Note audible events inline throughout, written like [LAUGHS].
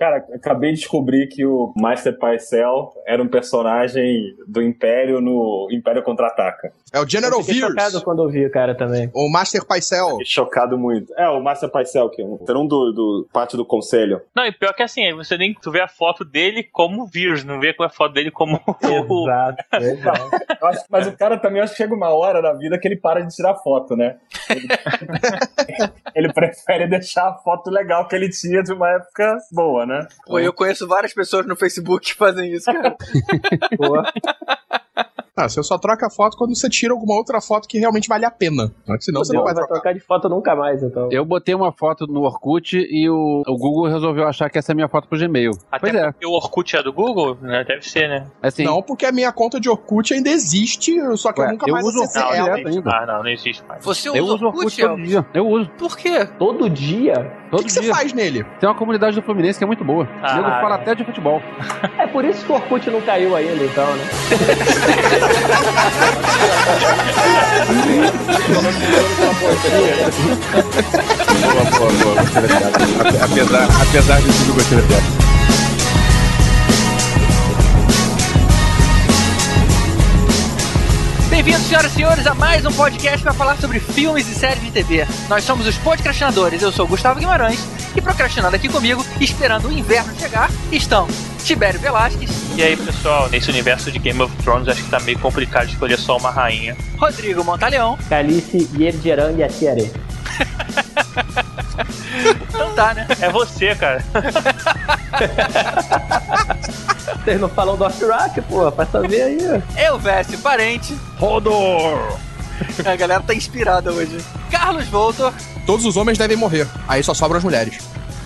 Cara, acabei de descobrir que o Master Pycelle era um personagem do Império no Império Contra-Ataca. É o General Eu fiquei Veers. chocado quando eu vi o cara também. O Master. Fiquei chocado muito. É, o Master Pycelle, que é um, era um do, do parte do conselho. Não, e pior que assim, você nem tu vê a foto dele como vírus, não vê a foto dele como [LAUGHS] o. Exato, [LAUGHS] exato. Acho- mas o cara também acho que chega uma hora na vida que ele para de tirar foto, né? Ele, [LAUGHS] ele prefere deixar a foto legal que ele tinha de uma época boa, né? Pô, eu conheço várias pessoas no Facebook que fazem isso, cara. [LAUGHS] Pô, Ah, você só troca a foto quando você tira alguma outra foto que realmente vale a pena. Senão você não não vai vai trocar. trocar de foto nunca mais, então. Eu botei uma foto no Orkut e o, o Google resolveu achar que essa é a minha foto pro Gmail. Até pois é. porque o Orkut é do Google, né? Deve ser, né? Assim, Não, porque a minha conta de Orkut ainda existe, só que eu Ué, nunca eu mais uso acessei Não, Orkut ela. direto não, ainda. ah, não, não existe mais. Você eu usa uso Orkut Orkut, todo dia. Eu uso. Por quê? Todo dia? O Todo que, que você faz nele? Tem uma comunidade do Fluminense que é muito boa. Ah, o nego fala é. até de futebol. É por isso que o Orkut não caiu ainda, então, né? boa, boa, boa. Apesar, apesar de tudo, gostei da piada. Bem-vindos, senhoras e senhores, a mais um podcast para falar sobre filmes e séries de TV. Nós somos os podcastinadores, eu sou o Gustavo Guimarães, e procrastinando aqui comigo, esperando o inverno chegar, estão Tibério Velasquez, E aí, pessoal, nesse universo de Game of Thrones, acho que tá meio complicado escolher só uma rainha. Rodrigo Montaleão, Calice Yergerang e Atiare. [LAUGHS] [LAUGHS] então tá, né? É você, cara. [LAUGHS] Vocês não falam do Rock, pô, pra saber aí. Eu, Veste Parente, Rodor! a galera tá inspirada hoje. Carlos Voltor, Todos os homens devem morrer. Aí só sobram as mulheres.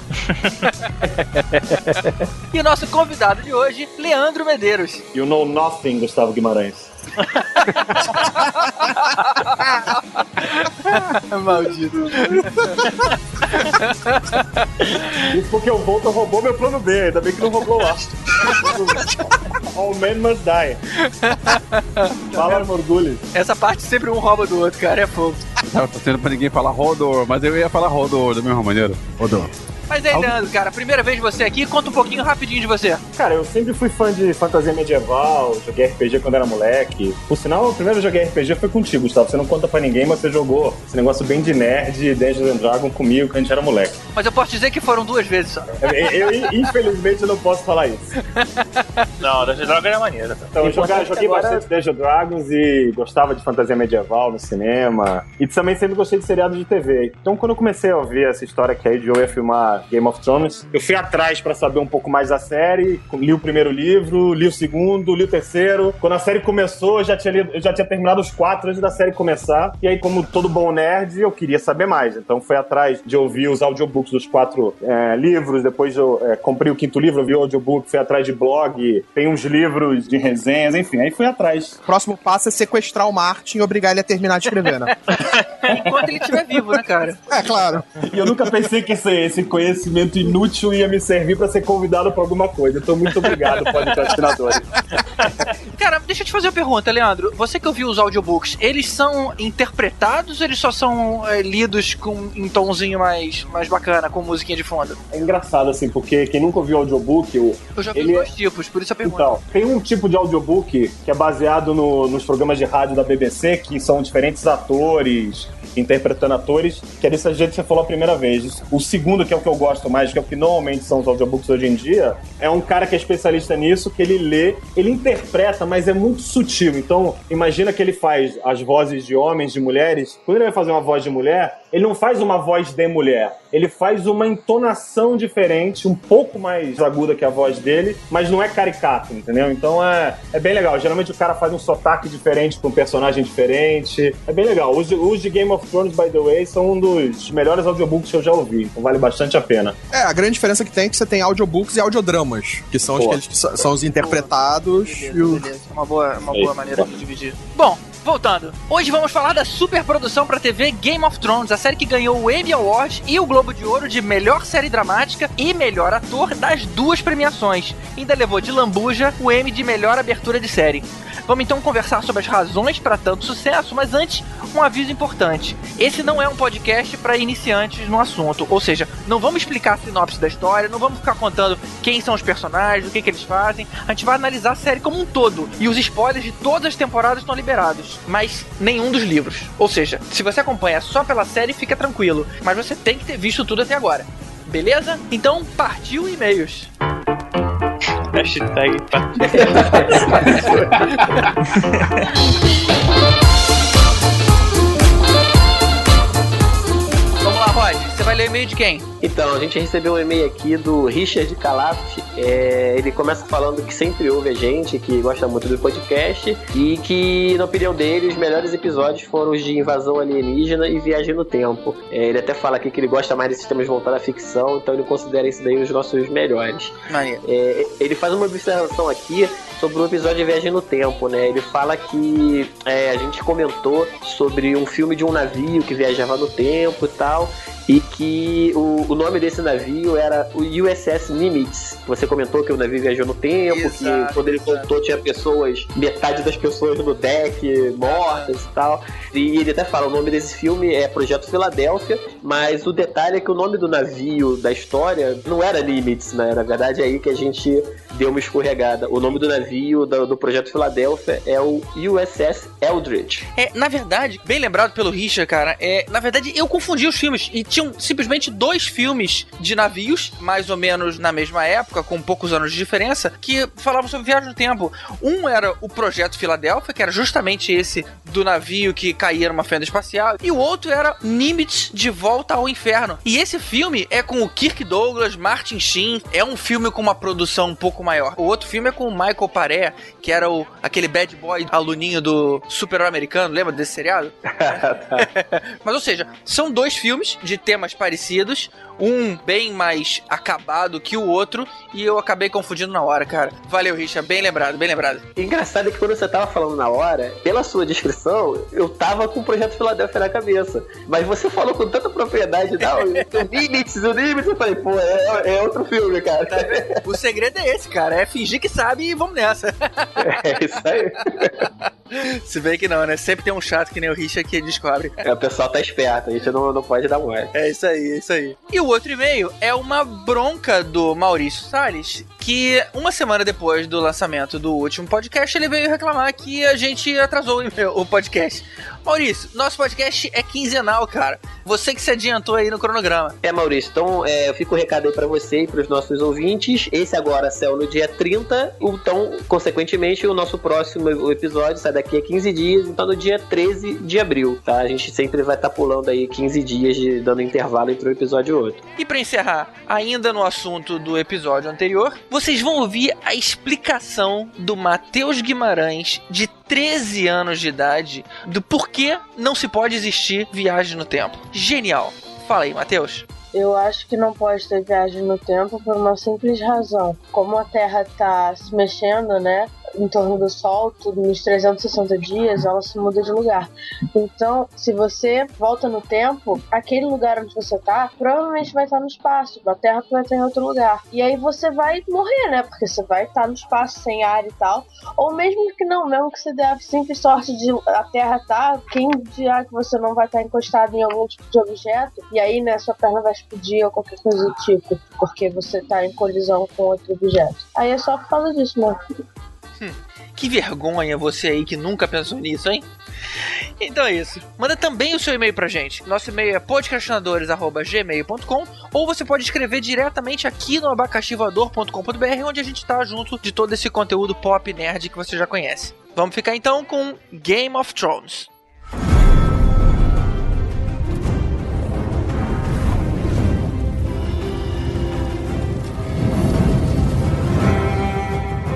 [LAUGHS] e o nosso convidado de hoje, Leandro Medeiros. You know nothing, Gustavo Guimarães. [LAUGHS] Maldito. Isso porque o Volta roubou meu plano B, ainda bem que não roubou lá. All men must die. Fala, Morgulho. Essa parte sempre um rouba do outro, cara, é fogo. Tava torcendo pra ninguém falar Rodor, mas eu ia falar Rodor da mesma maneira. Rodor. Mas aí, Leandro, cara, primeira vez você aqui, conta um pouquinho rapidinho de você. Cara, eu sempre fui fã de fantasia medieval, joguei RPG quando era moleque. Por sinal, o primeiro joguei RPG foi contigo, Gustavo. Você não conta pra ninguém, mas você jogou esse negócio bem de nerd, Dungeons and Dragon comigo, quando a gente era moleque. Mas eu posso dizer que foram duas vezes só. Eu, eu, infelizmente, não posso falar isso. [LAUGHS] Não, Dungeons Dragon era maneira. Tá? Então, eu joguei, joguei agora- bastante Dungeons Dragons e gostava de fantasia medieval no cinema. E também sempre gostei de seriado de TV. Então, quando eu comecei a ouvir essa história que a HBO ia filmar Game of Thrones, eu fui atrás pra saber um pouco mais da série. Li o primeiro livro, li o segundo, li o terceiro. Quando a série começou, eu já tinha, lido- eu já tinha terminado os quatro antes da série começar. E aí, como todo bom nerd, eu queria saber mais. Então, fui atrás de ouvir os audiobooks dos quatro é, livros. Depois, eu é, comprei o quinto livro, ouvi o audiobook, fui atrás de blog. Tem uns livros de resenhas, enfim. Aí fui atrás. Próximo passo é sequestrar o Martin e obrigar ele a terminar de escrever, né? [LAUGHS] Enquanto ele estiver vivo, né, cara? é, claro. E eu nunca pensei que esse, esse conhecimento inútil ia me servir pra ser convidado pra alguma coisa. Então, muito obrigado, [LAUGHS] podcastinadores. Cara, deixa eu te fazer uma pergunta, Leandro. Você que ouviu os audiobooks, eles são interpretados ou eles só são é, lidos com, em tomzinho mais, mais bacana, com musiquinha de fundo? É engraçado, assim, porque quem nunca ouviu audiobook, o, Eu já vi Ele dois tipos, por isso a pergunta. Então, tem um tipo de audiobook que é baseado no- nos programas de rádio da BBC, que são diferentes atores interpretando atores, que é desse jeito que você falou a primeira vez. O segundo, que é o que eu gosto mais, que é o que normalmente são os audiobooks hoje em dia, é um cara que é especialista nisso, que ele lê, ele interpreta, mas é muito sutil. Então, imagina que ele faz as vozes de homens, de mulheres. Quando ele vai fazer uma voz de mulher, ele não faz uma voz de mulher. Ele faz uma entonação diferente, um pouco mais aguda que a voz dele, mas não é caricato, entendeu? Então é, é bem legal. Geralmente o cara faz um sotaque diferente pra um personagem diferente. É bem legal. Os, de- os de Game of Thrones, by the way, são um dos melhores audiobooks que eu já ouvi. Então vale bastante a pena. É, a grande diferença que tem é que você tem audiobooks e audiodramas, que são aqueles que são, os interpretados e Beleza, o... beleza. Uma boa, uma É boa maneira de dividir. Bom, voltando. Hoje vamos falar da superprodução pra TV Game of Thrones, a série que ganhou o Emmy Award e o Globo de Ouro de melhor série dramática e melhor ator das duas premiações. Ainda levou de lambuja o Emmy de melhor abertura de série. Vamos então conversar sobre as razões para tanto sucesso, mas antes, um aviso importante. Esse não é um podcast para iniciantes no assunto, ou seja, não vamos explicar a sinopse da história, não vamos ficar contando quem são os personagens, o que, que eles fazem. A gente vai analisar a série como um todo e os spoilers de todas as temporadas estão liberados, mas nenhum dos livros. Ou seja, se você acompanha só pela série, fica tranquilo, mas você tem que ter visto tudo até agora. Beleza? Então partiu e-mails. [LAUGHS] Hashtag. Vamos lá, Rod. Você vai ler o e-mail de quem? Então, a gente recebeu um e-mail aqui do Richard Calaf. É, ele começa falando que sempre ouve a gente, que gosta muito do podcast e que, na opinião dele, os melhores episódios foram os de invasão alienígena e viagem no tempo. É, ele até fala aqui que ele gosta mais desses temas voltados à ficção, então ele considera isso daí os nossos melhores. É, ele faz uma observação aqui sobre o episódio de Viagem no Tempo, né? Ele fala que é, a gente comentou sobre um filme de um navio que viajava no tempo e tal, e que o, o nome desse navio era o USS Nimitz. Você comentou que o navio viajou no tempo, Exato, que quando ele exato. voltou tinha pessoas, metade das pessoas no deck mortas e tal. E ele até fala, o nome desse filme é Projeto Filadélfia, mas o detalhe é que o nome do navio da história não era Nimitz, né? Na verdade é aí que a gente deu uma escorregada. O nome do navio do, do Projeto Filadélfia é o USS Eldridge. É, na verdade, bem lembrado pelo Richard, cara, é, na verdade eu confundi os filmes e tinham simplesmente dois filmes de navios, mais ou menos na mesma época, com poucos anos de diferença, que falavam sobre viagem no tempo. Um era o Projeto Filadélfia, que era justamente esse do navio que caía numa fenda espacial, e o outro era Nimitz de Volta ao Inferno. E esse filme é com o Kirk Douglas, Martin Sheen, é um filme com uma produção um pouco maior. O outro filme é com o Michael Paré, que era o, aquele bad boy aluninho do Super Americano, lembra desse seriado? [LAUGHS] [LAUGHS] Mas ou seja, são dois filmes de temas parecidos, um bem mais acabado que o outro, e eu acabei confundindo na hora, cara. Valeu, Richard, bem lembrado, bem lembrado. Engraçado é que quando você tava falando na hora, pela sua descrição, eu tava com o Projeto Filadélfia na cabeça. Mas você falou com tanta propriedade, não, [LAUGHS] o Nimitz, o Nimitz, eu falei, pô, é, é outro filme, cara. O segredo é esse, cara, é fingir que sabe e vamos nessa. [LAUGHS] É isso aí. Se bem que não, né? Sempre tem um chato que nem o Richard que descobre. É, o pessoal tá esperto, a gente não, não pode dar mole. É isso aí, é isso aí. E o outro e-mail é uma bronca do Maurício Salles, que uma semana depois do lançamento do último podcast, ele veio reclamar que a gente atrasou o o podcast. Maurício, nosso podcast é quinzenal, cara. Você que se adiantou aí no cronograma. É, Maurício, então é, eu fico o recado aí pra você e pros nossos ouvintes. Esse agora saiu no dia 30, então, consequentemente, o nosso próximo episódio sai daqui a 15 dias, então no dia 13 de abril, tá? A gente sempre vai estar pulando aí 15 dias, de, dando intervalo entre um episódio e outro. E pra encerrar, ainda no assunto do episódio anterior, vocês vão ouvir a explicação do Matheus Guimarães, de 13 anos de idade, do porquê não se pode existir viagem no tempo. Genial. Fala aí, Matheus. Eu acho que não pode ter viagem no tempo por uma simples razão. Como a Terra tá se mexendo, né? Em torno do Sol, tudo nos 360 dias, ela se muda de lugar. Então, se você volta no tempo, aquele lugar onde você tá, provavelmente vai estar no espaço. A Terra vai estar em outro lugar. E aí você vai morrer, né? Porque você vai estar no espaço sem ar e tal. Ou mesmo que não, mesmo que você dê a simples sorte de a Terra tá, quem dirá que você não vai estar encostado em algum tipo de objeto, e aí, né, sua perna vai explodir ou qualquer coisa do tipo, porque você tá em colisão com outro objeto. Aí é só por causa disso, né? Que vergonha você aí que nunca pensou nisso, hein? Então é isso. Manda também o seu e-mail pra gente. Nosso e-mail é podcastinadores.gmail.com ou você pode escrever diretamente aqui no abacaxivoador.com.br onde a gente tá junto de todo esse conteúdo pop nerd que você já conhece. Vamos ficar então com Game of Thrones.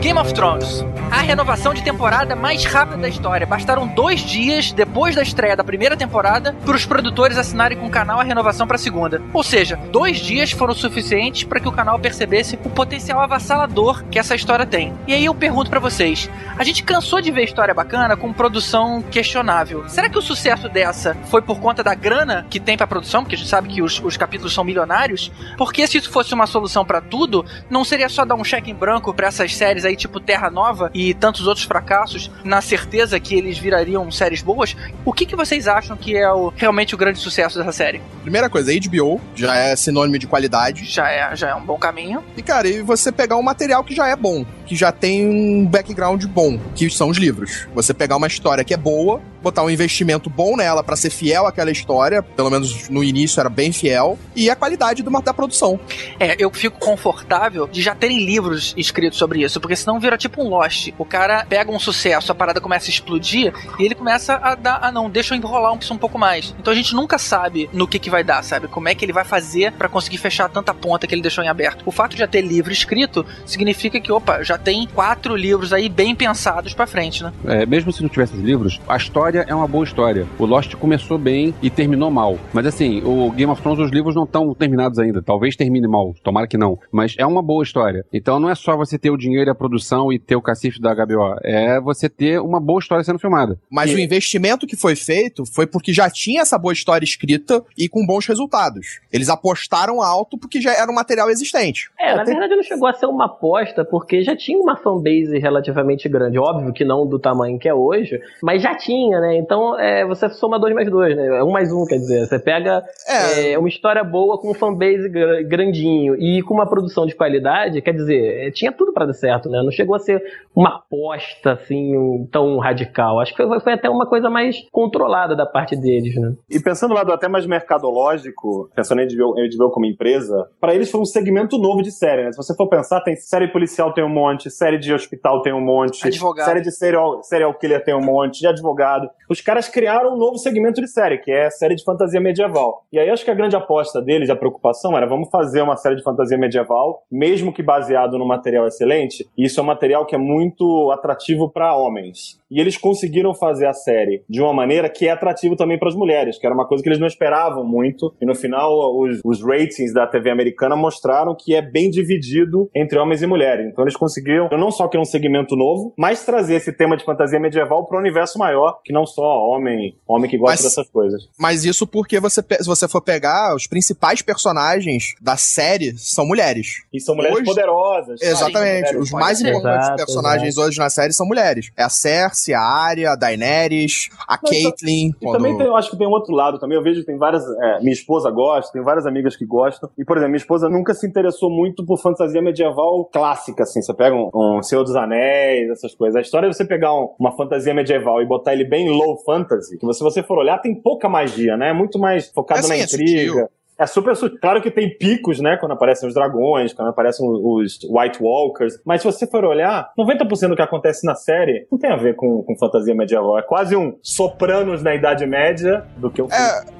Game of Thrones. a renovação de temporada mais rápida da história. Bastaram dois dias depois da estreia da primeira temporada para os produtores assinarem com o canal a renovação para a segunda. Ou seja, dois dias foram suficientes para que o canal percebesse o potencial avassalador que essa história tem. E aí eu pergunto para vocês: a gente cansou de ver história bacana com produção questionável. Será que o sucesso dessa foi por conta da grana que tem para produção? Porque a gente sabe que os, os capítulos são milionários. Porque se isso fosse uma solução para tudo, não seria só dar um cheque em branco para essas séries aí tipo Terra Nova e tantos outros fracassos, na certeza que eles virariam séries boas? O que, que vocês acham que é o, realmente o grande sucesso dessa série? Primeira coisa, HBO já é sinônimo de qualidade. Já é, já é um bom caminho. E, cara, e você pegar um material que já é bom, que já tem um background bom, que são os livros. Você pegar uma história que é boa, botar um investimento bom nela para ser fiel àquela história, pelo menos no início era bem fiel, e a qualidade do, da produção. É, eu fico confortável de já terem livros escritos sobre isso, porque senão vira tipo um Lost. O cara pega um sucesso, a parada começa a explodir e ele começa a dar, ah não, deixa eu enrolar um, um pouco mais. Então a gente nunca sabe no que que vai dar, sabe? Como é que ele vai fazer para conseguir fechar tanta ponta que ele deixou em aberto. O fato de já ter livro escrito significa que, opa, já tem quatro livros aí bem pensados para frente, né? É, mesmo se não tivesse os livros, a história é uma boa história. O Lost começou bem e terminou mal. Mas assim, o Game of Thrones, os livros não estão terminados ainda. Talvez termine mal, tomara que não. Mas é uma boa história. Então não é só você ter o dinheiro e a produção e ter o cacife da HBO. É você ter uma boa história sendo filmada. Mas E- o investimento que foi feito foi porque já tinha essa boa história escrita e com bons resultados. Eles apostaram alto porque já era um material existente. É, na verdade não chegou a ser uma aposta, porque já tinha uma fanbase relativamente grande. Óbvio que não do tamanho que é hoje, mas já tinha, né? Então é, você soma dois mais dois, né? É Um mais um, quer dizer. Você pega É. é, uma história boa com um fanbase gra- grandinho e com uma produção de qualidade, quer dizer, é, tinha tudo pra dar certo, né? Não chegou a ser uma aposta, assim, um- tão radical. Acho que foi, foi até uma coisa mais controlada da parte deles, né? E pensando lá do até mais mercadológico, pensando em HBO, HBO como empresa, pra eles foi um segmento novo de série, né? Se você for pensar, tem série policial tem um monte, série de hospital tem um monte, Advogado. série de serial, serial killer tem um monte, de advogado. Os caras criaram um novo segmento de série, que é a série de fantasia medieval. E aí acho que a grande aposta deles, a preocupação era, vamos fazer uma série de fantasia medieval, mesmo que baseado num material excelente, e isso é um material que é muito atrativo pra homens. E eles conseguiram fazer a série de uma maneira que é atrativo também para as mulheres, que era uma coisa que eles não esperavam muito. E no final, os, os ratings da TV americana mostraram que é bem dividido entre homens e mulheres. Então eles conseguiram não só criar um segmento novo, mas trazer esse tema de fantasia medieval para um universo maior, que não só homem, homem que gosta Mas- dessas coisas. Mas isso porque você, se você for pegar, os principais personagens da série são mulheres. E são mulheres Hoje- poderosas. Exatamente. Mulheres Os mais importantes Exato, personagens hoje na série são mulheres. É a Cersei, a Arya, a Daenerys, a Mas Caitlyn. E também tem, eu acho que tem um outro lado também. Eu vejo que tem várias. é, minha esposa gosta, tem várias amigas que gostam. E, por exemplo, minha esposa nunca se interessou muito por fantasia medieval clássica, assim. Você pega um, um Senhor dos Anéis, essas coisas. A história é você pegar um- uma fantasia medieval e botar ele bem low fantasy, que se você for olhar, tem pouca magia, né? É muito mais focado É, sim, na é intriga. É super. Claro que tem picos, né? Quando aparecem os dragões, quando aparecem os White Walkers. Mas se você for olhar, 90% do que acontece na série não tem a ver com, com fantasia medieval. É quase um Sopranos na Idade Média do que um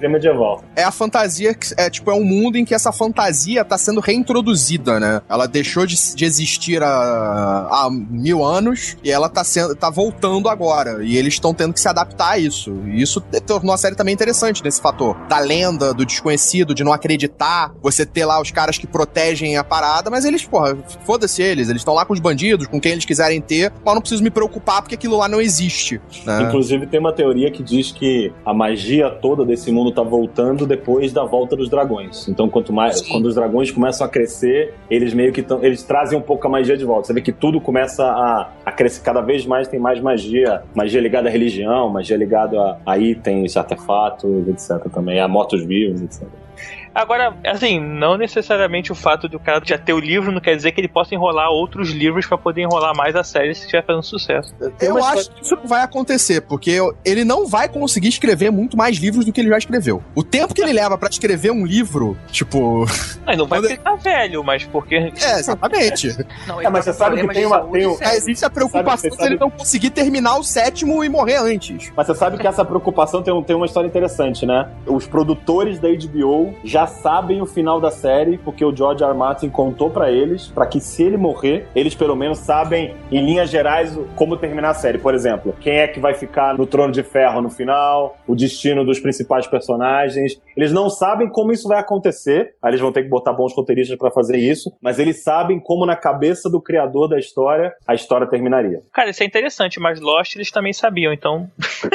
É. medieval. é a fantasia que é tipo é um mundo em que essa fantasia tá sendo reintroduzida, né? Ela deixou de, de existir há, há mil anos e ela tá sendo tá voltando agora e eles estão tendo que se adaptar a isso. E isso tornou a série também interessante nesse fator da lenda, do desconhecido, de não acreditar. Você ter lá os caras que protegem a parada, mas eles, porra, foda-se eles, eles estão lá com os bandidos, com quem eles quiserem ter, mas eu não preciso me preocupar porque aquilo lá não existe. né? Inclusive, tem uma teoria que diz que a magia toda desse mundo tá voltando depois da volta dos dragões. Então, quanto mais, Sim. quando os dragões começam a crescer, eles meio que tão, eles trazem um pouco a magia de volta. Você vê que tudo começa a, a crescer cada vez mais, tem mais magia, magia ligada à religião, magia ligada a, a itens, artefatos, etc. também, a mortos-vivos, etc. Agora, assim, não necessariamente o fato do cara já ter o livro não quer dizer que ele possa enrolar outros livros pra poder enrolar mais a série se estiver fazendo sucesso. Tem Eu acho que isso vai acontecer, porque ele não vai conseguir escrever muito mais livros do que ele já escreveu. O tempo que ele leva pra escrever um livro, tipo. [LAUGHS] Mas não vai Quando- ficar velho, mas porque. É, exatamente. [LAUGHS] Não, É, mas você sabe que tem uma- tem um-. É, existe a preocupação Sabe- de ele não conseguir terminar o sétimo e morrer antes. Mas você sabe que essa preocupação tem, um- tem uma história interessante, né? Os produtores da HBO já sabem o final da série, porque o George R. R. Martin contou pra eles, pra que se ele morrer, eles pelo menos sabem, em linhas gerais, como terminar a série. Por exemplo, quem é que vai ficar no Trono de Ferro no final, o destino dos principais personagens. Eles não sabem como isso vai acontecer, aí eles vão ter que botar bons roteiristas pra fazer isso, mas eles sabem como na cabeça do criador da história, a história terminaria. Cara, isso é interessante, mas Lost eles também sabiam, então.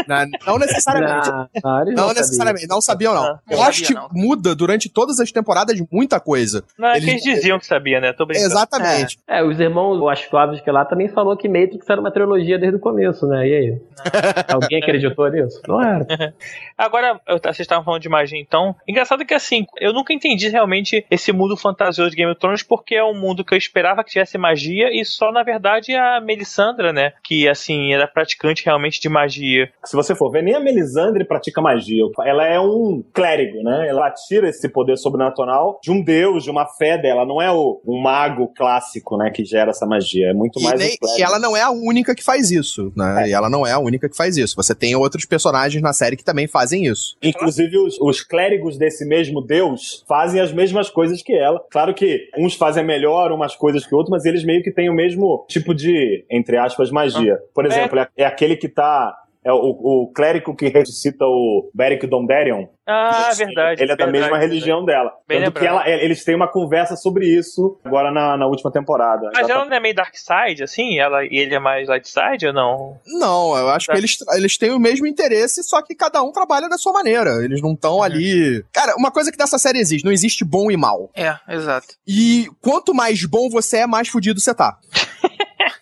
Na- Não necessariamente. [LAUGHS] Não, não, Não sabiam. necessariamente, não sabiam, não. Ah, não Lost sabia, não. muda durante todas as temporadas muita coisa. Não é Eles- que eles diziam que sabia, né? Tô brincando. Exatamente. É, os irmãos Wachowski que lá também falou que Matrix era uma trilogia desde o começo, né? E aí? [LAUGHS] Alguém acreditou nisso? Não era. [LAUGHS] Agora, eu- vocês estavam falando de magia, então. Engraçado que, assim, eu nunca entendi realmente esse mundo fantasioso de Game of Thrones, porque é um mundo que eu esperava que tivesse magia, e só, na verdade, a Melisandra, né? Que, assim, era praticante realmente de magia. Se você for ver, nem a Melisandre pratica magia. Ela é um clérigo, né? Ela tira esse poder sobrenatural de um deus, de uma fé dela. Não é o, um mago clássico, né? Que gera essa magia. É muito E, mais nem- e ela não é a única que faz isso, né? E ela não é a única que faz isso. Você tem outros personagens na série que também fazem isso. Inclusive, os, os clérigos desse mesmo deus fazem as mesmas coisas que ela. Claro que uns fazem melhor umas coisas que outros, mas eles meio que têm o mesmo tipo de, entre aspas, magia. Por exemplo, é, é aquele que tá. É o, o clérigo que ressuscita o Beric Dondarrion. Ah, Isso, verdade. Ele é da verdade, mesma religião dela. Bem Tanto que ela, eles têm uma conversa sobre isso agora na, na última temporada. Mas ela tá- não é meio Dark Side, assim? Ela, e ele é mais Light Side ou não? Não, eu acho Tá. que eles, eles têm o mesmo interesse, só que cada um trabalha da sua maneira. Eles não estão ali. Cara, uma coisa que nessa série existe: não existe bom e mal. É, exato. E quanto mais bom você é, mais fudido você tá. [LAUGHS]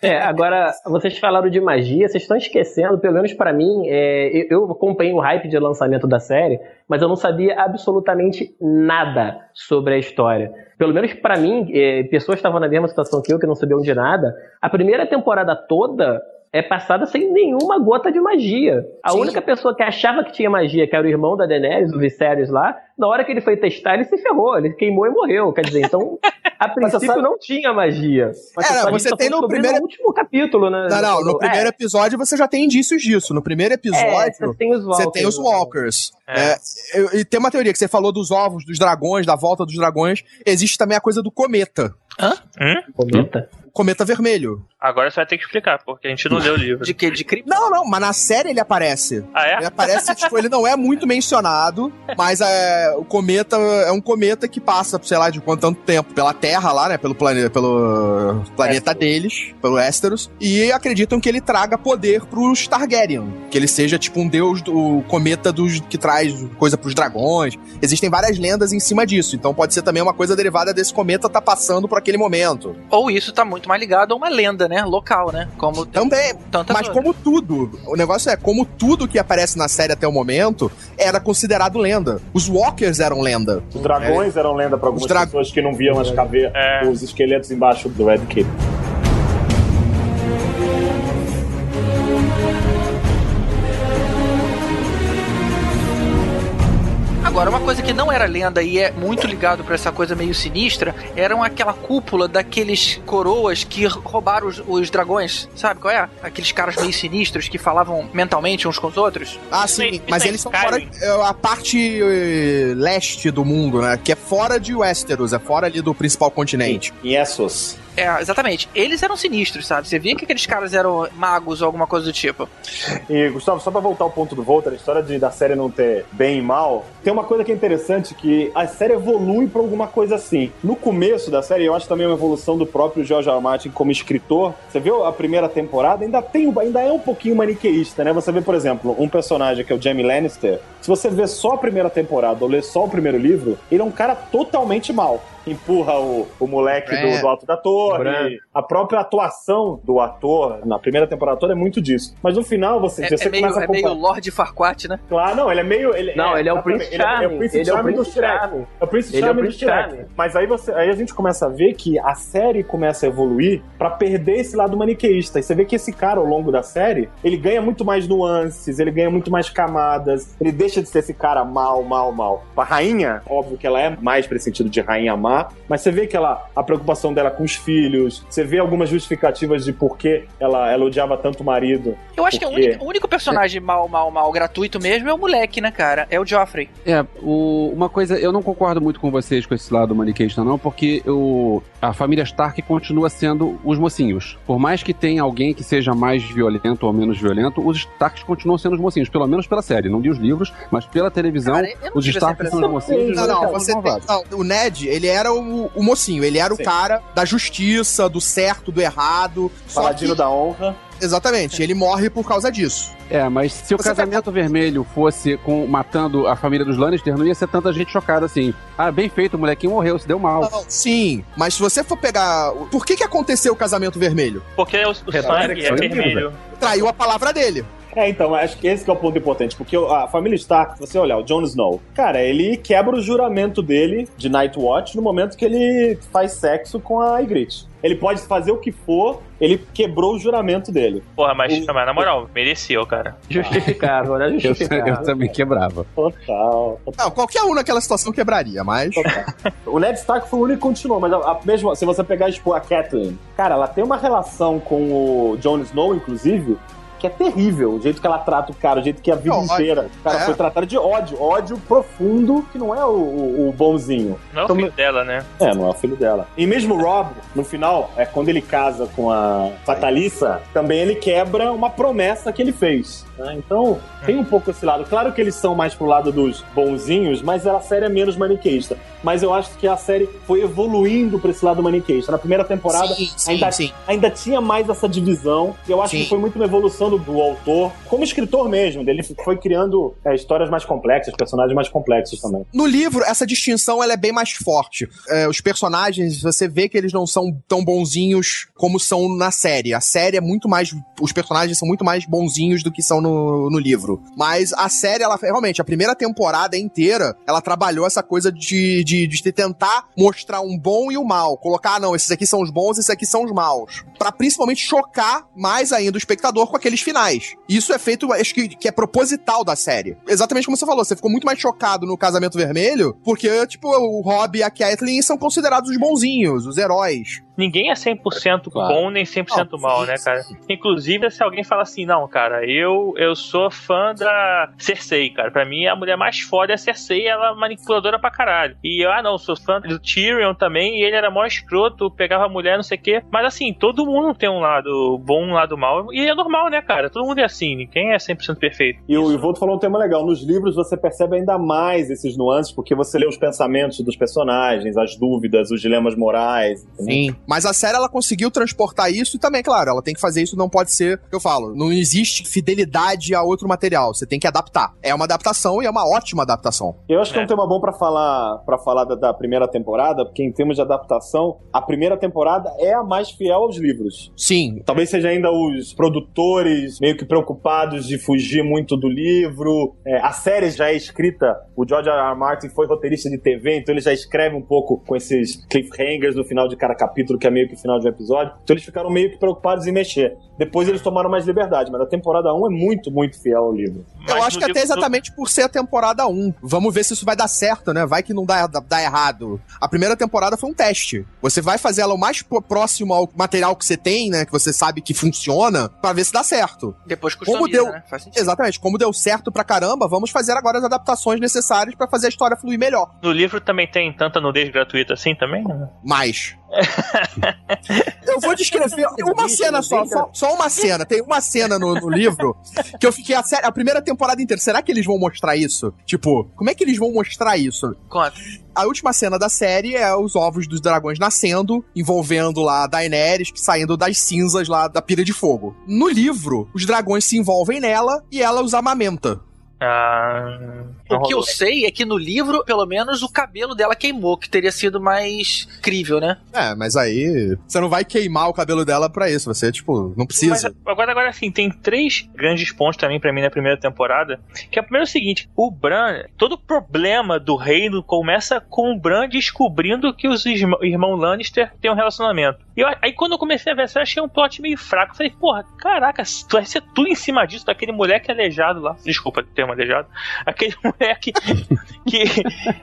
É, agora, vocês falaram de magia, vocês estão esquecendo, pelo menos pra mim, é, eu, acompanhei o hype de lançamento da série, mas eu não sabia absolutamente nada sobre a história. Pelo menos pra mim, é, pessoas estavam na mesma situação que eu, que não sabiam de nada. A primeira temporada toda é passada sem nenhuma gota de magia. A Sim. única pessoa que achava que tinha magia, que era o irmão da Daenerys, o Viserys lá, na hora que ele foi testar, ele se ferrou, ele queimou e morreu. Quer dizer, então, [LAUGHS] a princípio sabe- não tinha magia. Mas É, você tem no primeiro- no último capítulo, né? Não, não, no É, primeiro episódio você já tem indícios disso. No primeiro é, episódio. você tem os Você Walkers. tem os né? Walkers. É, eu- e tem uma teoria que você falou dos ovos, dos dragões, da volta dos dragões. Existe também a coisa do cometa. Cometa. O cometa vermelho. Agora você vai ter que explicar, porque a gente não leu o livro. De que? De cripto? Não, não, mas na série ele aparece. Ah, é? Ele aparece, tipo, ele não é muito mencionado, mas é, o cometa é um cometa que passa, sei lá, de quanto tanto tempo pela Terra lá, né? Pelo, plane, pelo planeta deles, pelo Westeros. E acreditam que ele traga poder pros Targaryen. Que ele seja, tipo, um deus do cometa dos, que traz coisa pros dragões. Existem várias lendas em cima disso. Então pode ser também uma coisa derivada desse cometa tá passando por aquele momento. Ou isso tá muito mais ligado a uma lenda, né? Local, né? Como Também, Mas outras. como tudo, o negócio é, como tudo que aparece na série até o momento era considerado lenda. Os Walkers eram lenda. Os dragões eram lenda pra algumas dra- pessoas que não viam as caveiras, É. os esqueletos embaixo do Red Cape. Agora, uma coisa que não era lenda e é muito ligado pra essa coisa meio sinistra, eram aquela cúpula daqueles coroas que roubaram os, os dragões. Sabe qual é? Aqueles caras meio sinistros que falavam mentalmente uns com os outros. Ah, sim, mas eles são fora. É, A parte eh, leste do mundo, né? Que é fora de Westeros, é fora ali do principal continente. Em Essos. É, exatamente. Eles eram sinistros, sabe? Você via que aqueles caras eram magos ou alguma coisa do tipo. E, Gustavo, só pra voltar ao ponto do Volta, a história de, da série não ter bem e mal, tem uma coisa que é interessante, que a série evolui pra alguma coisa assim. No começo da série, eu acho também uma evolução do próprio George R. R. Martin como escritor. Você viu a primeira temporada, ainda, tem, ainda é um pouquinho maniqueísta, né? Você vê, por exemplo, um personagem que é o Jamie Lannister, se você vê só a primeira temporada ou ler só o primeiro livro, ele é um cara totalmente mal. Empurra o, o moleque É. do, do alto da torre. A própria atuação do ator na primeira temporada toda é muito disso. Mas no final, você, É, você é meio, começa a é meio comparar- Lord Farquaad, né? Claro, não, ele é meio. Ele, Não, ele é o Prince ele é- Charming. É o Prince Ele é o Charming do Prince Shrek. Charming. É o Prince Ele é o Charming do Prince Shrek. Charming. Mas aí, você, aí a gente começa a ver que a série começa a evoluir pra perder esse lado maniqueísta. E você vê que esse cara, ao longo da série, ele ganha muito mais nuances, ele ganha muito mais camadas, ele deixa de ser esse cara mal, mal, mal. A rainha, óbvio que ela é mais pra esse sentido de rainha má, mas você vê que ela, a preocupação dela com os filhos, você vê algumas justificativas de por que ela, ela odiava tanto o marido. Eu acho que o Porque- único, o único personagem mal, mal, mal gratuito mesmo é o moleque, né, cara? É o Joffrey. É, o- uma coisa, eu não concordo muito com vocês com esse lado maniqueísta, não, porque o, a família Stark continua sendo os mocinhos. Por mais que tenha alguém que seja mais violento ou menos violento, os Starks continuam sendo os mocinhos, pelo menos pela série. Não li os livros, mas pela televisão, Cara, os Starks são os mocinhos. os Não, não, você tem, não, o Ned, ele era o, o mocinho, ele era Sim. o cara da justiça, do certo, do errado. Só que, Paladino da honra. exatamente, ele morre por causa disso. É, mas se o Você casamento vermelho fosse com, matando a família dos Lannister, não ia ser tanta gente chocada assim. Ah, bem feito, o molequinho morreu, se deu mal. Não, sim, mas se você for pegar. Por que, que aconteceu o casamento vermelho? Porque o, o sangue é sangue, vermelho. Traiu a palavra dele. É, então, acho que esse que é o ponto importante, porque a família Stark, se você olhar, o Jon Snow, cara, ele quebra o juramento dele de Night Watch no momento que ele faz sexo com a Ygritte. Ele pode fazer o que for, ele quebrou o juramento dele. Porra, mas, O- mas na moral, mereceu, cara. Justificável, né? Eu, eu Justificável. também quebrava. Total. Não, qualquer um naquela situação quebraria, mas. O Ned Stark foi o único que continuou, mas a, a mesma, se você pegar tipo, a Catelyn, cara, ela tem uma relação com o Jon Snow, inclusive, que é terrível. O jeito que ela trata o cara, o jeito que a vida ódio. inteira. O cara É. foi tratado de ódio, ódio profundo, que não é o, o- o bonzinho. Não é o Então, filho dela, né? É, não é o filho dela. E mesmo o Rob, no final, é quando ele casa com a Fatalissa, também ele quebra uma promessa que ele fez. né? Então, tem um pouco esse lado. Claro que eles são mais pro lado dos bonzinhos, mas a série é menos maniqueísta. Mas eu acho que a série foi evoluindo pra esse lado maniqueísta. Na primeira temporada, Sim, sim, ainda, sim. ainda tinha mais essa divisão. E eu acho Sim. que foi muito uma evolução do, autor, como escritor mesmo. Ele foi criando é, histórias mais complexas, personagens mais complexos também. No livro, essa distinção ela é bem mais forte. É, os personagens, você vê que eles não são tão bonzinhos como são na série. A série é muito mais. Os personagens são muito mais bonzinhos do que são no, no livro. Mas a série, ela realmente, a primeira temporada inteira, ela trabalhou essa coisa de, de, de tentar mostrar um bom e o mal. Colocar, ah, não, esses aqui são os bons, esses aqui são os maus. Pra principalmente chocar mais ainda o espectador com aqueles finais. Isso é feito, acho que, que é proposital da série. Exatamente como você falou, você ficou muito mais chocado no Casamento Vermelho, porque, tipo, o Rob e a Catelyn são considerados os bonzinhos, os heróis. Ninguém é 100% Claro. bom nem 100% Não, mal, sim, né, sim. cara? Inclusive, se alguém fala assim, não, cara, eu eu sou fã da Cersei, cara. Pra mim, a mulher mais foda é a Cersei, ela é manipuladora pra caralho. E eu, ah, não, sou fã do Tyrion também, e ele era mó escroto, pegava a mulher, não sei o quê. Mas assim, todo mundo tem um lado bom, um lado mal. E é normal, né, cara? Todo mundo é assim, ninguém é 100% perfeito. E o Ivolto falou um tema legal. Nos livros você percebe ainda mais esses nuances, porque você lê os pensamentos dos personagens, as dúvidas, os dilemas morais. entendeu? Mas a série, ela conseguiu transportar isso e também, claro, ela tem que fazer isso, não pode ser, eu falo, não existe fidelidade a outro material, você tem que adaptar. É uma adaptação e é uma ótima adaptação. Eu acho que é É. um tema bom pra falar para falar da, da primeira temporada, porque em termos de adaptação, a primeira temporada é a mais fiel aos livros. Sim, Talvez seja ainda os produtores meio que preocupados de fugir muito do livro. É, a série já é escrita, o George R. R. Martin foi roteirista de TV, então ele já escreve um pouco com esses cliffhangers no final de cada capítulo, que é meio que o final de um episódio. Então eles ficaram meio que preocupados em mexer. Depois eles tomaram mais liberdade, mas a temporada 1 é muito, muito fiel ao livro. eu Mas acho que até livro- exatamente por ser a temporada 1. Vamos ver se isso vai dar certo, né? Vai que não dá, dá, dá errado. A primeira temporada foi um teste. Você vai fazer ela o mais próximo ao material que você tem, né? Que você sabe que funciona, pra ver se dá certo. Depois Como deu- né? Faz sentido. Exatamente. Como deu certo pra caramba, vamos fazer agora as adaptações necessárias pra fazer a história fluir melhor. No livro também tem tanta nudez gratuita assim também? né? Mais. [LAUGHS] Eu vou descrever uma cena só, só, só uma cena. Tem uma cena no, no livro que eu fiquei a, sé- a primeira temporada inteira. Será que eles vão mostrar isso? Tipo, como é que eles vão mostrar isso? Conta. A última cena da série é os ovos dos dragões nascendo, envolvendo lá a Daenerys, saindo das cinzas lá da pira de fogo. No livro, os dragões se envolvem nela e ela os amamenta. Ah, O que eu sei é que no livro, pelo menos, o cabelo dela queimou, que teria sido mais crível, né? É, mas aí você não vai queimar o cabelo dela pra isso. Você, tipo, não precisa. Mas agora, agora assim, tem três grandes pontos também pra mim na primeira temporada. Que é o primeiro é o seguinte: o Bran, todo problema do reino começa com o Bran descobrindo que os irmã- irmãos Lannister têm um relacionamento. E eu- aí quando eu comecei a ver essa, eu achei um plot meio fraco. Eu falei, porra, caraca, tu vai ser tudo em cima disso, daquele moleque aleijado lá. Desculpa o termo aleijado. Aquele É [LAUGHS] que, que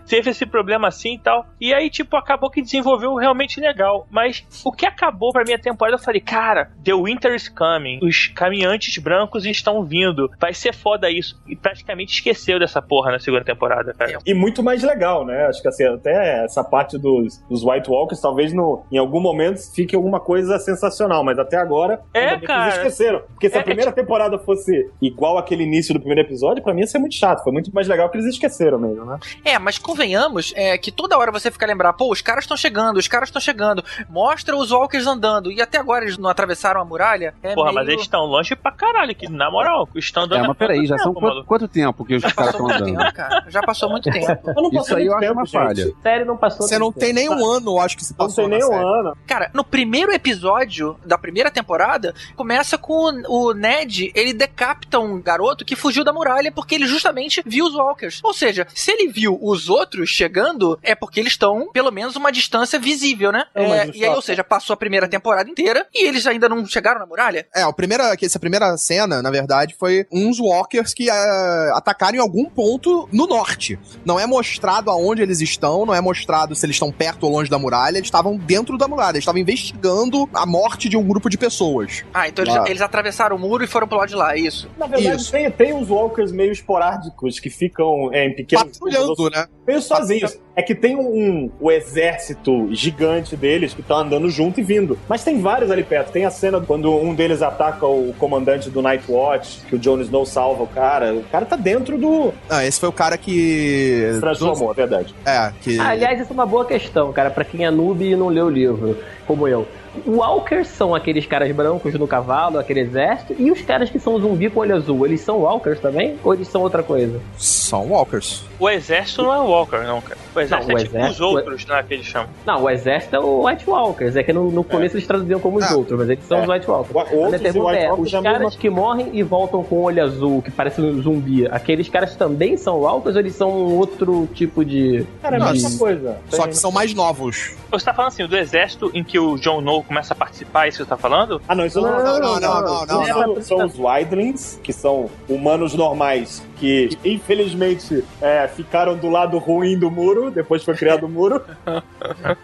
teve esse problema assim e tal. E aí, tipo, acabou que desenvolveu realmente legal. Mas o que acabou pra minha temporada, eu falei, cara, The Winter is coming. Os caminhantes brancos estão vindo. Vai ser foda isso. E praticamente esqueceu dessa porra na segunda temporada, cara. E muito mais legal, né? Acho que assim, até essa parte dos, dos White Walkers, talvez no, em algum momento fique alguma coisa sensacional, mas até agora É, cara. esqueceram. Porque se É, a primeira temporada fosse igual aquele início do primeiro episódio, pra mim ia ser muito chato. Foi muito mais legal que eles esqueceram mesmo, né? É, mas convenhamos é, que toda hora você fica lembrar, pô, os caras estão chegando, os caras estão chegando, mostra os walkers andando, e até agora eles não atravessaram a muralha. É Porra, meio... mas eles estão longe pra caralho, que na moral, estão andando É, mas peraí, já são quanto, quanto tempo que os caras estão andando? tempo, cara. Já passou muito [LAUGHS] tempo. Eu não Isso aí eu acho uma tempo, falha. gente. A série não passou. Você não tem nem um ano, eu acho que se Não passou tem nem um ano. Cara, no primeiro episódio da primeira temporada, começa com o, o Ned, ele decapita um garoto que fugiu da muralha porque ele justamente viu os walkers. Ou seja, se ele viu os outros chegando, é porque eles estão, pelo menos, uma distância visível, né? É, É, o e aí, ou seja, passou a primeira temporada inteira e eles ainda não chegaram na muralha? É, a primeira, que essa primeira cena, na verdade, foi uns walkers que eh, atacaram em algum ponto no norte. Não é mostrado aonde eles estão, não é mostrado se eles estão perto ou longe da muralha, eles estavam dentro da muralha, eles estavam investigando a morte de um grupo de pessoas. Ah, então eles, Ah. eles atravessaram o muro e foram pro lado de lá, é isso. Na verdade, Isso. tem, tem uns walkers meio esporádicos que ficam é, em pequenos Patrulhando, né? Meio sozinhos. É que tem um, o exército gigante deles que tá andando junto e vindo. Mas tem vários ali perto. Tem a cena quando um deles ataca o comandante do Night Watch, que o Jon Snow salva o cara. O cara tá dentro do. Ah, esse foi o cara que. Se transformou, é verdade. É, que. Ah, aliás, isso é uma boa questão, cara, pra quem é noob e não leu o livro, como eu. Walkers são aqueles caras brancos no cavalo, aquele exército, e os caras que são zumbi com olho azul, eles são Walkers também? Ou eles são outra coisa? São walkers. O exército não é Walker, não, cara. O exército Não, o é tipo os exército- outros, né, que eles chamam. Não, o exército é o White Walkers, é que no, no começo eles traduziam como os Ah. outros, mas eles são É. os White Walkers. O- A minha pergunta White é, os caras mesmo- que morrem e voltam com olho azul, que parecem um zumbi, aqueles caras também são Walkers ou eles são um outro tipo de... Cara, é a Não, mesma coisa. Só que são mais novos. Você tá falando assim, do exército em que o Jon Snow começa a participar, é isso que você tá falando? Ah, não, isso não, Não, não, não, não, não, não. São os Wildlings, que são humanos normais, que infelizmente é, ficaram do lado ruim do muro, depois foi criado o muro. [LAUGHS]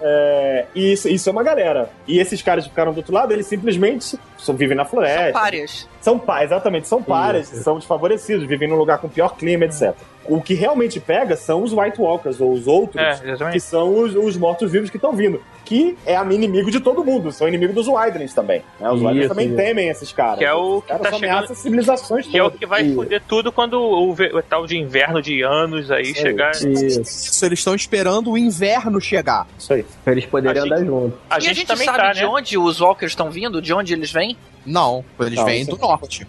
É, e isso, isso é uma galera. E esses caras que ficaram do outro lado, eles simplesmente só vivem na São floresta. párias. São pá, exatamente, são pares, Isso. são desfavorecidos, vivem num lugar com pior clima, etc. O que realmente pega são os White Walkers, ou os outros, É, que são os, os mortos-vivos que estão vindo. Que é inimigo de todo mundo, são inimigo dos Wildlings também. né? Os Wildlings Isso, também isso. temem esses caras. Que é o que caras tá chegando- ameaçam as civilizações Que é o todas. que vai Isso. foder tudo quando o, o tal de inverno de anos aí Isso aí. chegar. Isso, Isso, eles estão esperando o inverno chegar. Isso aí. pra eles poderem A andar gente- junto. A e gente, a gente também sabe tá, de né? onde os walkers estão vindo? De onde eles vêm? Não, eles Não, vêm do é- norte.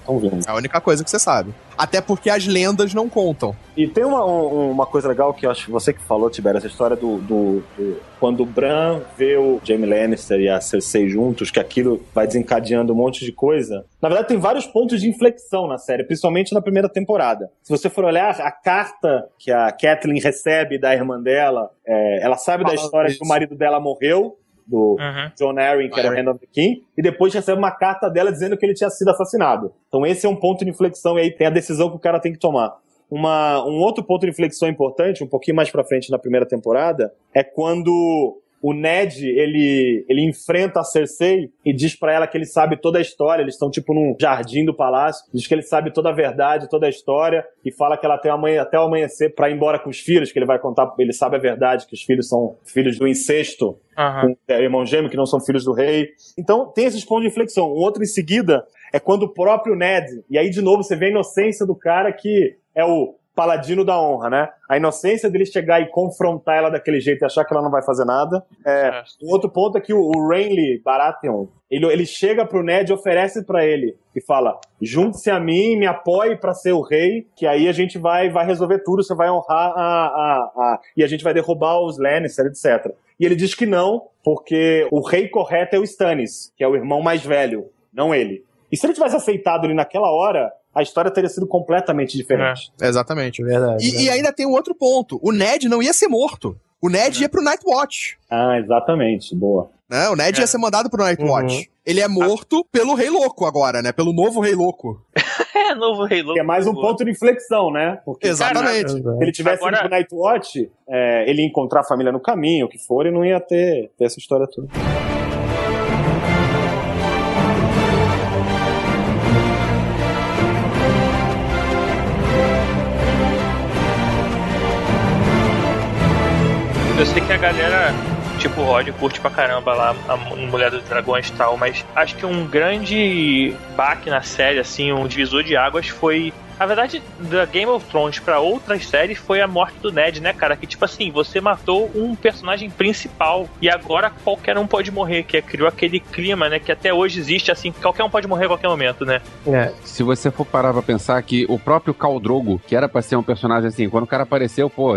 Estão vindo. É a única coisa que você sabe. Até porque as lendas não contam. E tem uma, um- uma coisa legal que eu acho que você que falou, Tibério, essa história do, do- do- Quando o Bran vê o Jaime Lannister e a Cersei juntos, que aquilo vai desencadeando um monte de coisa. Na verdade, tem vários pontos de inflexão na série, principalmente na primeira temporada. Se você for olhar a carta que a Kathleen recebe da irmã dela, é, ela sabe da história isso. que o marido dela morreu, do Uhum. John Arryn, que era o. Hand of the King, e depois recebe uma carta dela dizendo que ele tinha sido assassinado. Então esse é um ponto de inflexão e aí tem a decisão que o cara tem que tomar. Uma, um outro ponto de inflexão importante, um pouquinho mais pra frente na primeira temporada, é quando o Ned, ele, ele enfrenta a Cersei e diz pra ela que ele sabe toda a história, eles estão tipo num jardim do palácio, diz que ele sabe toda a verdade, toda a história, e fala que ela tem amanhã, até o amanhecer pra ir embora com os filhos, que ele vai contar, ele sabe a verdade, que os filhos são filhos do incesto, Aham. com o irmão gêmeo, que não são filhos do rei. Então, tem esses pontos de inflexão. Um outro em seguida é quando o próprio Ned, e aí de novo você vê a inocência do cara que é o paladino da honra, né? A inocência dele chegar e confrontar ela daquele jeito e achar que ela não vai fazer nada. É, um outro ponto é que o, o Renly Baratheon, ele, ele chega pro Ned e oferece pra ele e fala: junte-se a mim, me apoie pra ser o rei, que aí a gente vai, vai resolver tudo, você vai honrar a, a, a e a gente vai derrubar os Lannister, etc. E ele diz que não, porque o rei correto é o Stannis, que é o irmão mais velho, não ele. E se ele tivesse aceitado ele naquela hora, a história teria sido completamente diferente. Exatamente. Verdade. E, e ainda tem um outro ponto. O Ned não ia ser morto. O Ned ia pro Nightwatch. Ah, exatamente. Boa. Né? O Ned É. ia ser mandado pro Nightwatch. Uhum. Ele é morto pelo Rei Louco agora, né? Pelo novo Rei Louco. [LAUGHS] É, novo Halo. Que é mais um ponto de inflexão, né? Porque Exatamente. se ele tivesse Agora- ido pro Nightwatch, é, ele ia encontrar a família no caminho, o que for, e não ia ter, ter essa história toda. Eu sei que a galera, tipo o Rod, curte pra caramba lá a Mulher dos Dragões e tal, mas acho que um grande baque na série, assim, um divisor de águas foi. Na verdade, da Game of Thrones pra outras séries foi a morte do Ned, né, cara? Que tipo assim, você matou um personagem principal e agora qualquer um pode morrer, que é, criou aquele clima, né? Que até hoje existe, assim, qualquer um pode morrer a qualquer momento, né? É. Se você for parar pra pensar que o próprio Khal Drogo, que era pra ser um personagem assim, quando o cara apareceu, pô,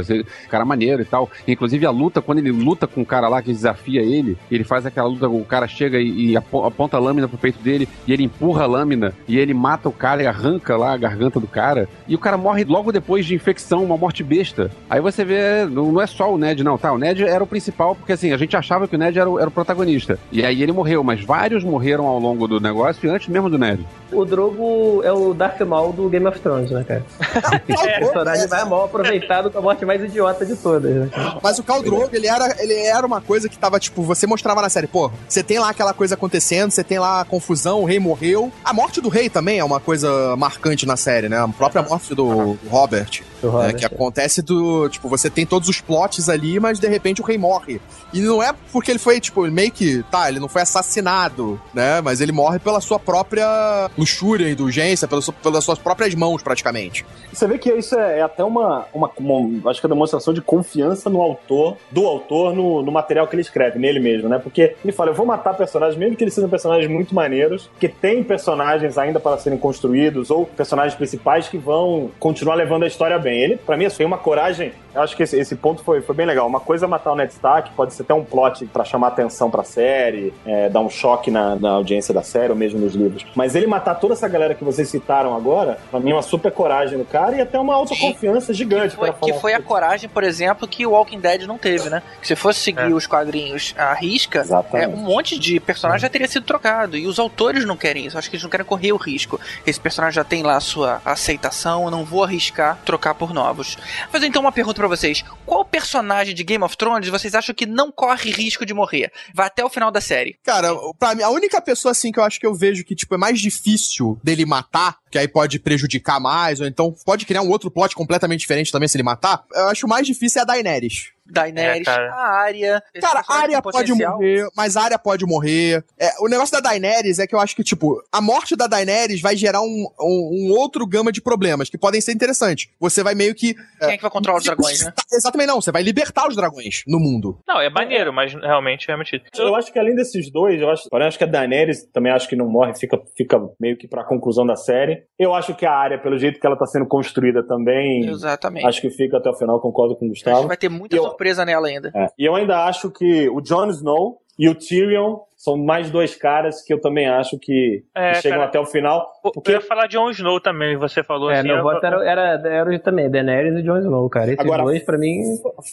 cara maneiro e tal. Inclusive a luta, quando ele luta com o cara lá que desafia ele, ele faz aquela luta, o cara chega e, e apo- aponta a lâmina pro peito dele e ele empurra a lâmina e ele mata o cara e arranca lá a garganta do cara. E o cara morre logo depois de infecção, uma morte besta. Aí você vê, não é só o Ned, não, tá? O Ned era o principal, porque assim, a gente achava que o Ned era o, era o protagonista. E aí ele morreu, mas vários morreram ao longo do negócio antes mesmo do Ned. O Drogo é o Darth Maul do Game of Thrones, né, cara? [LAUGHS] O personagem vai mal aproveitado com a morte mais idiota de todas, né? Mas o Khal Drogo, ele era, ele era uma coisa que tava, tipo, você mostrava na série, pô, você tem lá aquela coisa acontecendo, você tem lá a confusão, o rei morreu. A morte do rei também é uma coisa marcante na série, né? A própria morte do Robert. Do né? Robert, que acontece do. Tipo, você tem todos os plots ali, mas de repente o rei morre. E não é porque ele foi, tipo, meio que. Tá, ele não foi assassinado, né? Mas ele morre pela sua própria luxúria, indulgência, pela sua- pelas suas próprias mãos, praticamente. Você vê que isso é, é até uma, uma, uma- acho que é demonstração de confiança no autor, do autor no, no material que ele escreve, nele mesmo, né? Porque ele fala, eu vou matar personagens, mesmo que eles sejam personagens muito maneiros, que tem personagens ainda para serem construídos, ou personagens principais que vão continuar levando a história bem. Ele, pra mim, assim, uma coragem, eu acho que esse, esse ponto foi, foi bem legal. Uma coisa é matar o Ned Stark, pode ser até um plot pra chamar atenção pra série, é, dar um choque na, na audiência da série, ou mesmo nos livros. Mas ele matar toda essa galera que vocês citaram agora, pra mim é uma super coragem no cara e até uma autoconfiança gigante. Foi- pra falar. que foi a coragem, por exemplo, que o Walking Dead não teve, né? Que se fosse seguir os quadrinhos à risca, é, um monte de personagem já teria sido trocado. E os autores não querem isso. Acho que eles não querem correr o risco. Esse personagem já tem lá a sua aceitação, eu não vou arriscar trocar por novos. Fazer então uma pergunta pra vocês. Qual personagem de Game of Thrones vocês acham que não corre risco de morrer? Vai até o final da série. Cara, pra mim, a única pessoa assim que eu acho que eu vejo que, tipo, é mais difícil dele matar, que aí pode prejudicar mais, ou então pode criar um outro plot completamente diferente também se ele matar, eu acho mais difícil é a Daenerys. Daenerys, É, cara. a Arya. esse Cara, a Arya com pode potencial. morrer, mas a Arya pode morrer. É, o negócio da Daenerys é que eu acho que, tipo, a morte da Daenerys vai gerar um, um, um outro gama de problemas que podem ser interessantes. Você vai meio que. Quem é que vai controlar os dragões, né? Exatamente, não. Você vai libertar os dragões no mundo. Não, é maneiro, mas realmente, realmente. Eu acho que além desses dois, eu acho, porém, acho que a Daenerys também acho que não morre, fica, fica meio que pra conclusão da série. Eu acho que a área, pelo jeito que ela tá sendo construída também, Exatamente. acho que fica até o final, concordo com o Acho que Gustavo. vai ter muita Eu- surpresa nela ainda. É. E eu ainda acho que o Jon Snow e o Tyrion são mais dois caras que eu também acho que, É, que chegam cara. até o final. Eu ia falar de Jon Snow também, você falou É, assim. meu eu- voto era, era, era também Daenerys e Jon Snow, cara. Esses Agora- dois, pra mim,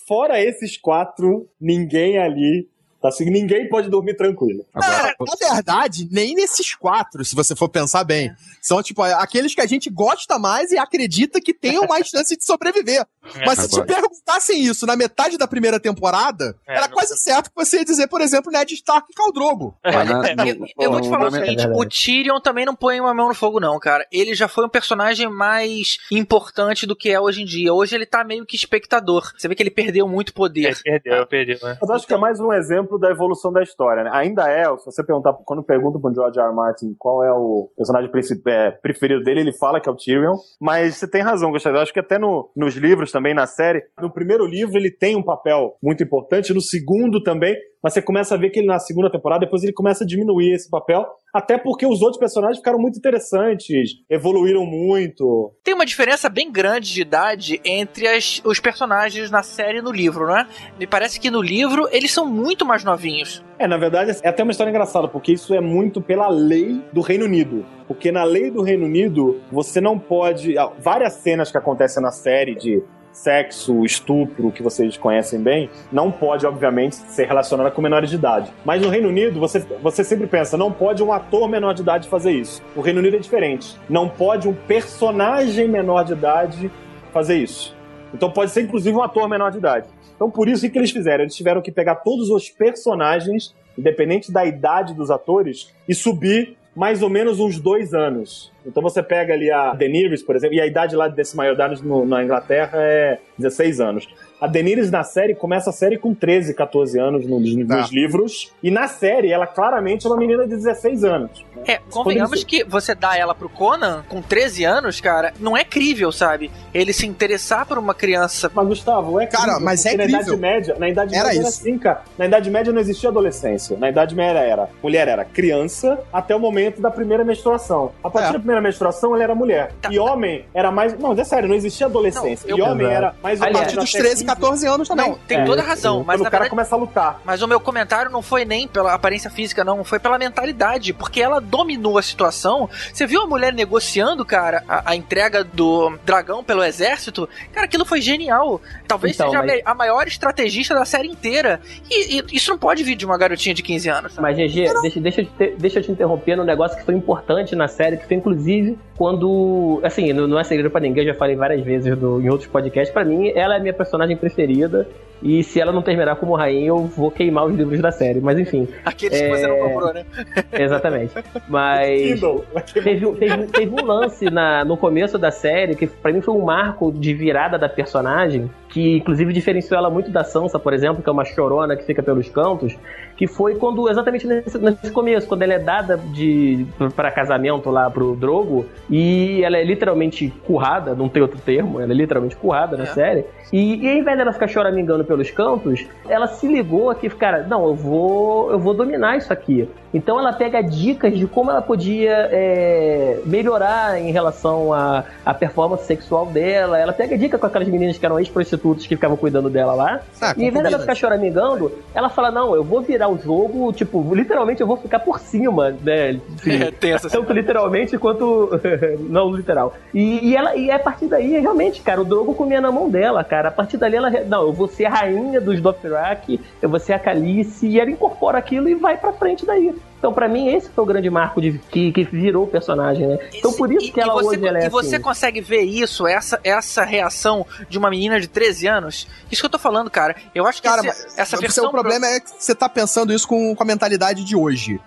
Fora esses quatro, ninguém ali. Tá assim, ninguém pode dormir tranquilo. Agora, Na verdade, nem nesses quatro, se você for pensar bem. São, tipo, aqueles que a gente gosta mais e acredita que tenham [LAUGHS] mais chance de sobreviver. Mas se te perguntassem isso na metade da primeira temporada, É, era quase certo que você ia dizer, por exemplo, Ned Stark e Khal Drogo. Olha, no- Eu, eu vou te falar o seguinte, É o Tyrion também não põe uma mão no fogo não, cara. Ele já foi um personagem mais importante do que é hoje em dia. Hoje ele tá meio que espectador. Você vê que ele perdeu muito poder. Ele perdeu, perdeu, né? Mas acho que é mais um exemplo da evolução da história, né? Ainda é, se você perguntar, quando pergunta pro George R. R. Martin qual é o personagem é, preferido dele, ele fala que é o Tyrion. Mas você tem razão, Gustavo. Eu acho que até no- nos livros também, na série, no primeiro livro ele tem um papel muito importante, no segundo também, mas você começa a ver que ele na segunda temporada, depois ele começa a diminuir esse papel, até porque os outros personagens ficaram muito interessantes, evoluíram muito. Tem uma diferença bem grande de idade entre as- os personagens na série e no livro, não é? Me parece que no livro eles são muito mais novinhos. É, na verdade, é até uma história engraçada, porque isso é muito pela lei do Reino Unido. Porque na lei do Reino Unido, você não pode. ah, Várias cenas que acontecem na série de sexo, estupro, que vocês conhecem bem, não pode, obviamente, ser relacionada com menores de idade. Mas no Reino Unido, você, você sempre pensa, não pode um ator menor de idade fazer isso. O Reino Unido é diferente. Não pode um personagem menor de idade fazer isso. Então pode ser, inclusive, um ator menor de idade. Então, por isso, o que eles fizeram? Eles tiveram que pegar todos os personagens, independente da idade dos atores, e subir mais ou menos uns dois anos. Então você pega ali a Daenerys, por exemplo, e a idade lá desse maioridade na Inglaterra é 16 anos. A Daenerys na série começa a série com 13, 14 anos nos, nos Tá. livros. E na série, ela claramente é uma menina de 16 anos. É, convenhamos que você dá ela pro Conan com 13 anos, cara, não é crível, sabe? Ele se interessar por uma criança. Mas, Gustavo, é Cara, crível, mas é Na crível. Idade Média, na Idade Era Média era isso. assim, cara. Na Idade Média não existia adolescência. Na Idade Média era mulher era criança até o momento da primeira menstruação. A partir É. da primeira menstruação, ela era mulher. Tá, e homem era mais. Não, é sério, não existia adolescência. Não, e eu- homem Exato. era mais A ou partir menos dos até 13, 15. 14 anos também. Não, tem É, toda a razão, mas o cara verdade. começa a lutar. Mas o meu comentário não foi nem pela aparência física, não. Foi pela mentalidade. Porque ela dominou a situação. Você viu a mulher negociando, cara, a, a entrega do dragão pelo exército? Cara, aquilo foi genial. Talvez Então, seja a mas- a maior estrategista da série inteira. E, e isso não pode vir de uma garotinha de 15 anos. sabe? Mas, GG, deixa, deixa, eu te, deixa eu te interromper num negócio que foi importante na série, que foi inclusive quando. Assim, não, não é segredo pra ninguém, eu já falei várias vezes do- em outros podcasts. Pra mim, ela é a minha personagem preferida. E se ela não terminar como rainha, eu vou queimar os livros da série. Mas enfim, Aqueles que É. você não comprou, né? [LAUGHS] exatamente. Mas. [LAUGHS] Teve, teve, teve um lance na, no começo da série que pra mim foi um marco de virada da personagem, que inclusive diferenciou ela muito da Sansa, por exemplo, que é uma chorona que fica pelos cantos, que foi quando, exatamente nesse, nesse começo, quando ela é dada de para casamento lá pro Drogo, e ela é literalmente currada, não tem outro termo, ela é literalmente currada na É. série, e, e ao invés dela ficar choramingando pelos cantos, ela se ligou que, cara, não, eu vou, eu vou dominar isso aqui. Então ela pega dicas de como ela podia é, melhorar em relação à, à performance sexual dela. Ela pega dica com aquelas meninas que eram ex-prostitutas que ficavam cuidando dela lá. Ah, E ao invés dela ficar choramingando, ela fala: Não, eu vou virar o jogo, tipo, literalmente eu vou ficar por cima, né? Assim, [LAUGHS] É, tem essa tanto literalmente quanto [LAUGHS] não literal. E, e ela e a partir daí, realmente, cara, o Drogo comia na mão dela, cara. A partir dali ela, não, eu vou ser rainha dos Dothraki, eu vou ser a Calice, e ela incorpora aquilo e vai pra frente daí. Então, pra mim, esse foi o grande marco de, que, que virou o personagem, né? Então, por isso E- que ela e você, hoje ela é E você assim. consegue ver isso, essa, essa reação de uma menina de 13 anos? Isso que eu tô falando, cara. Eu acho que Cara, esse- mas essa o versão. seu problema é que você tá pensando isso com, com a mentalidade de hoje.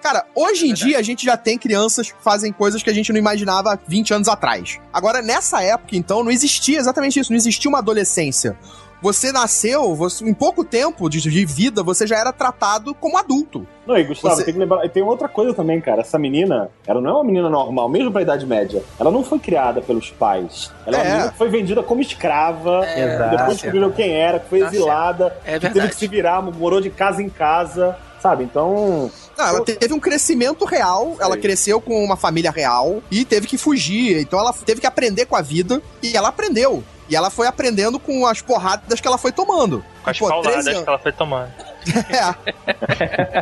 Cara, hoje em dia a gente já tem crianças que fazem coisas que a gente não imaginava 20 anos atrás. Agora, nessa época, então, não existia exatamente isso, não existia uma adolescência. Você nasceu, você- em pouco tempo de, de vida, você já era tratado como adulto. Não, e Gustavo, Você- tem que lembrar. E tem outra coisa também, cara. Essa menina, ela não é uma menina normal, mesmo pra Idade Média. Ela não foi criada pelos pais. Ela é, É. foi vendida como escrava. Exato. Depois descobriram quem era, que foi Tá exilada. É que teve que se virar, morou de casa em casa. Sabe? Então. Não, ela teve um crescimento real, ela Sim. cresceu com uma família real e teve que fugir. Então ela teve que aprender com a vida e ela aprendeu. E ela foi aprendendo com as porradas que ela foi tomando. Com as Pô, 13 pauladas anos. que ela foi tomando. É.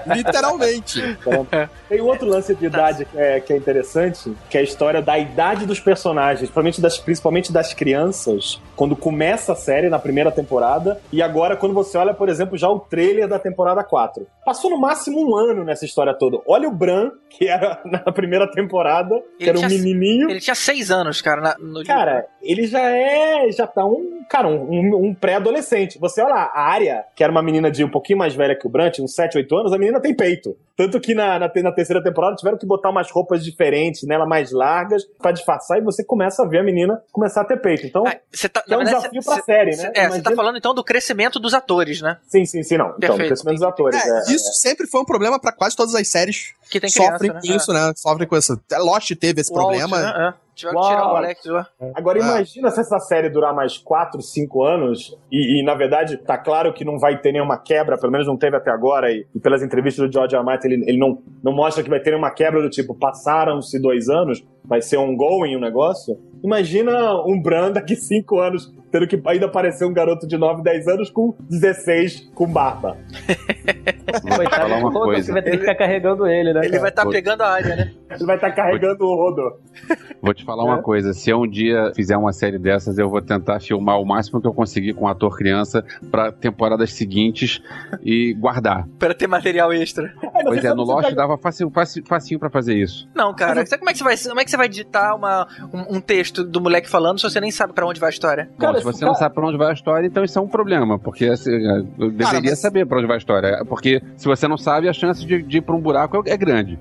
[LAUGHS] Literalmente. Tem outro lance de idade que é, que é interessante, que é a história da idade dos personagens, principalmente das, principalmente das crianças, quando começa a série na primeira temporada, e agora quando você olha, por exemplo, já o trailer da temporada 4. Passou no máximo um ano nessa história toda. Olha o Bran, que era [LAUGHS] na primeira temporada, que Ele era um tinha- menininho. Ele tinha 6 anos, cara, na- no livro. Cara, ele já é. Já tá um. Cara, um, um- um pré-adolescente. Você olha lá, a Arya, que era uma menina de um pouquinho mais velha que o Bran, tinha uns 7, 8 anos, a menina tem peito. Tanto que na, na, na terceira temporada tiveram que botar umas roupas diferentes nela, mais largas, pra disfarçar, e você começa a ver a menina começar a ter peito. Então, Ah, você tá, é um verdade, desafio cê- pra série, cê- né? É, você tá falando então do crescimento dos atores, né? Sim, sim, sim, não. Então, Perfeito. o crescimento dos atores. É, é, isso sempre foi um problema pra quase todas as séries. Que tem criança, Sofrem né? com isso, né? Sofrem com isso. Lost teve esse O Walt, problema. né? É. Tiveram que Walt. tirar o Alex lá. Agora É. imagina se essa série durar mais 4, 5 anos e, e, na verdade tá claro que não vai ter nenhuma quebra, pelo menos não teve até agora e, e pelas entrevistas do George. Martin ele, ele não, não mostra que vai ter nenhuma quebra do tipo passaram-se dois anos, vai ser ongoing o negócio. Imagina um Bran daqui 5 anos tendo que ainda aparecer um garoto de 9, 10 anos com 16 com barba. [LAUGHS] Vou te Coitado falar do uma Rodo, coisa. você vai ter que ficar carregando ele, né? Ele vai estar Vou- pegando a área, né? Ele vai estar carregando o Rodo. Vou te falar uma coisa, se eu um dia fizer uma série dessas, eu vou tentar filmar o máximo que eu conseguir com o ator criança pra temporadas seguintes e guardar. [LAUGHS] Pra ter material extra. Pois é, no Lost dava facinho, facinho, facinho pra fazer isso. Não, cara. Você- Como é que você vai, como é que você vai digitar uma, um, um texto do moleque falando se você nem sabe pra onde vai a história? Bom, se você não sabe pra onde vai a história, então isso é um problema, porque assim, eu deveria mas- saber pra onde vai a história. Porque se você não sabe, a chance de, de ir pra um buraco é é grande.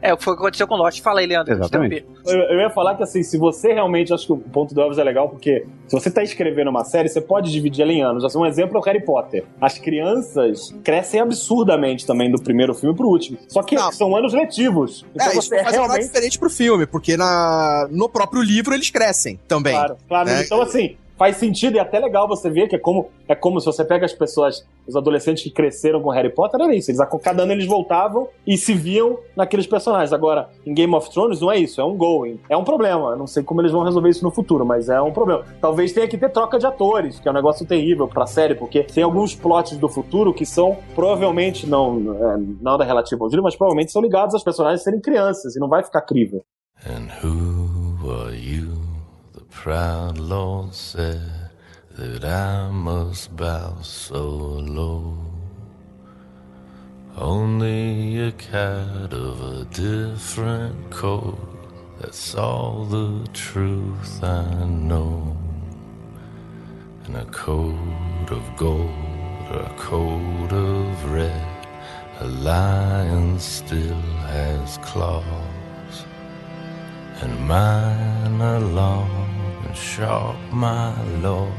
É, foi o que aconteceu com Lost. Fala aí, Leandro. Exatamente. Eu, eu ia falar que assim, se você realmente, acho que o ponto do Elvis é legal, porque se você tá escrevendo uma série, você pode dividir ela em anos. Assim, um exemplo é o Harry Potter. As crianças crescem absurdamente também do primeiro filme pro último. Só que Não. são anos letivos. Então É, isso você nada realmente. diferente pro filme, porque na, no próprio livro eles crescem também. Claro, claro. É. Então, assim, faz sentido e é até legal você ver que é como, é como se você pega as pessoas, os adolescentes que cresceram com Harry Potter, era isso. Eles, cada ano eles voltavam e se viam naqueles personagens. Agora, em Game of Thrones não é isso, é um going. É um problema. Eu não sei como eles vão resolver isso no futuro, mas é um problema. Talvez tenha que ter troca de atores, que é um negócio terrível pra série, porque tem alguns plots do futuro que são provavelmente, não é, nada relativo ao livro, mas provavelmente são ligados aos personagens serem crianças e não vai ficar crível. And who are you? Proud Lord said that I must bow so low. Only a cat of a different coat. That's all the truth I know. And a coat of gold or a coat of red. A lion still has claws and mine are sharp, my lord,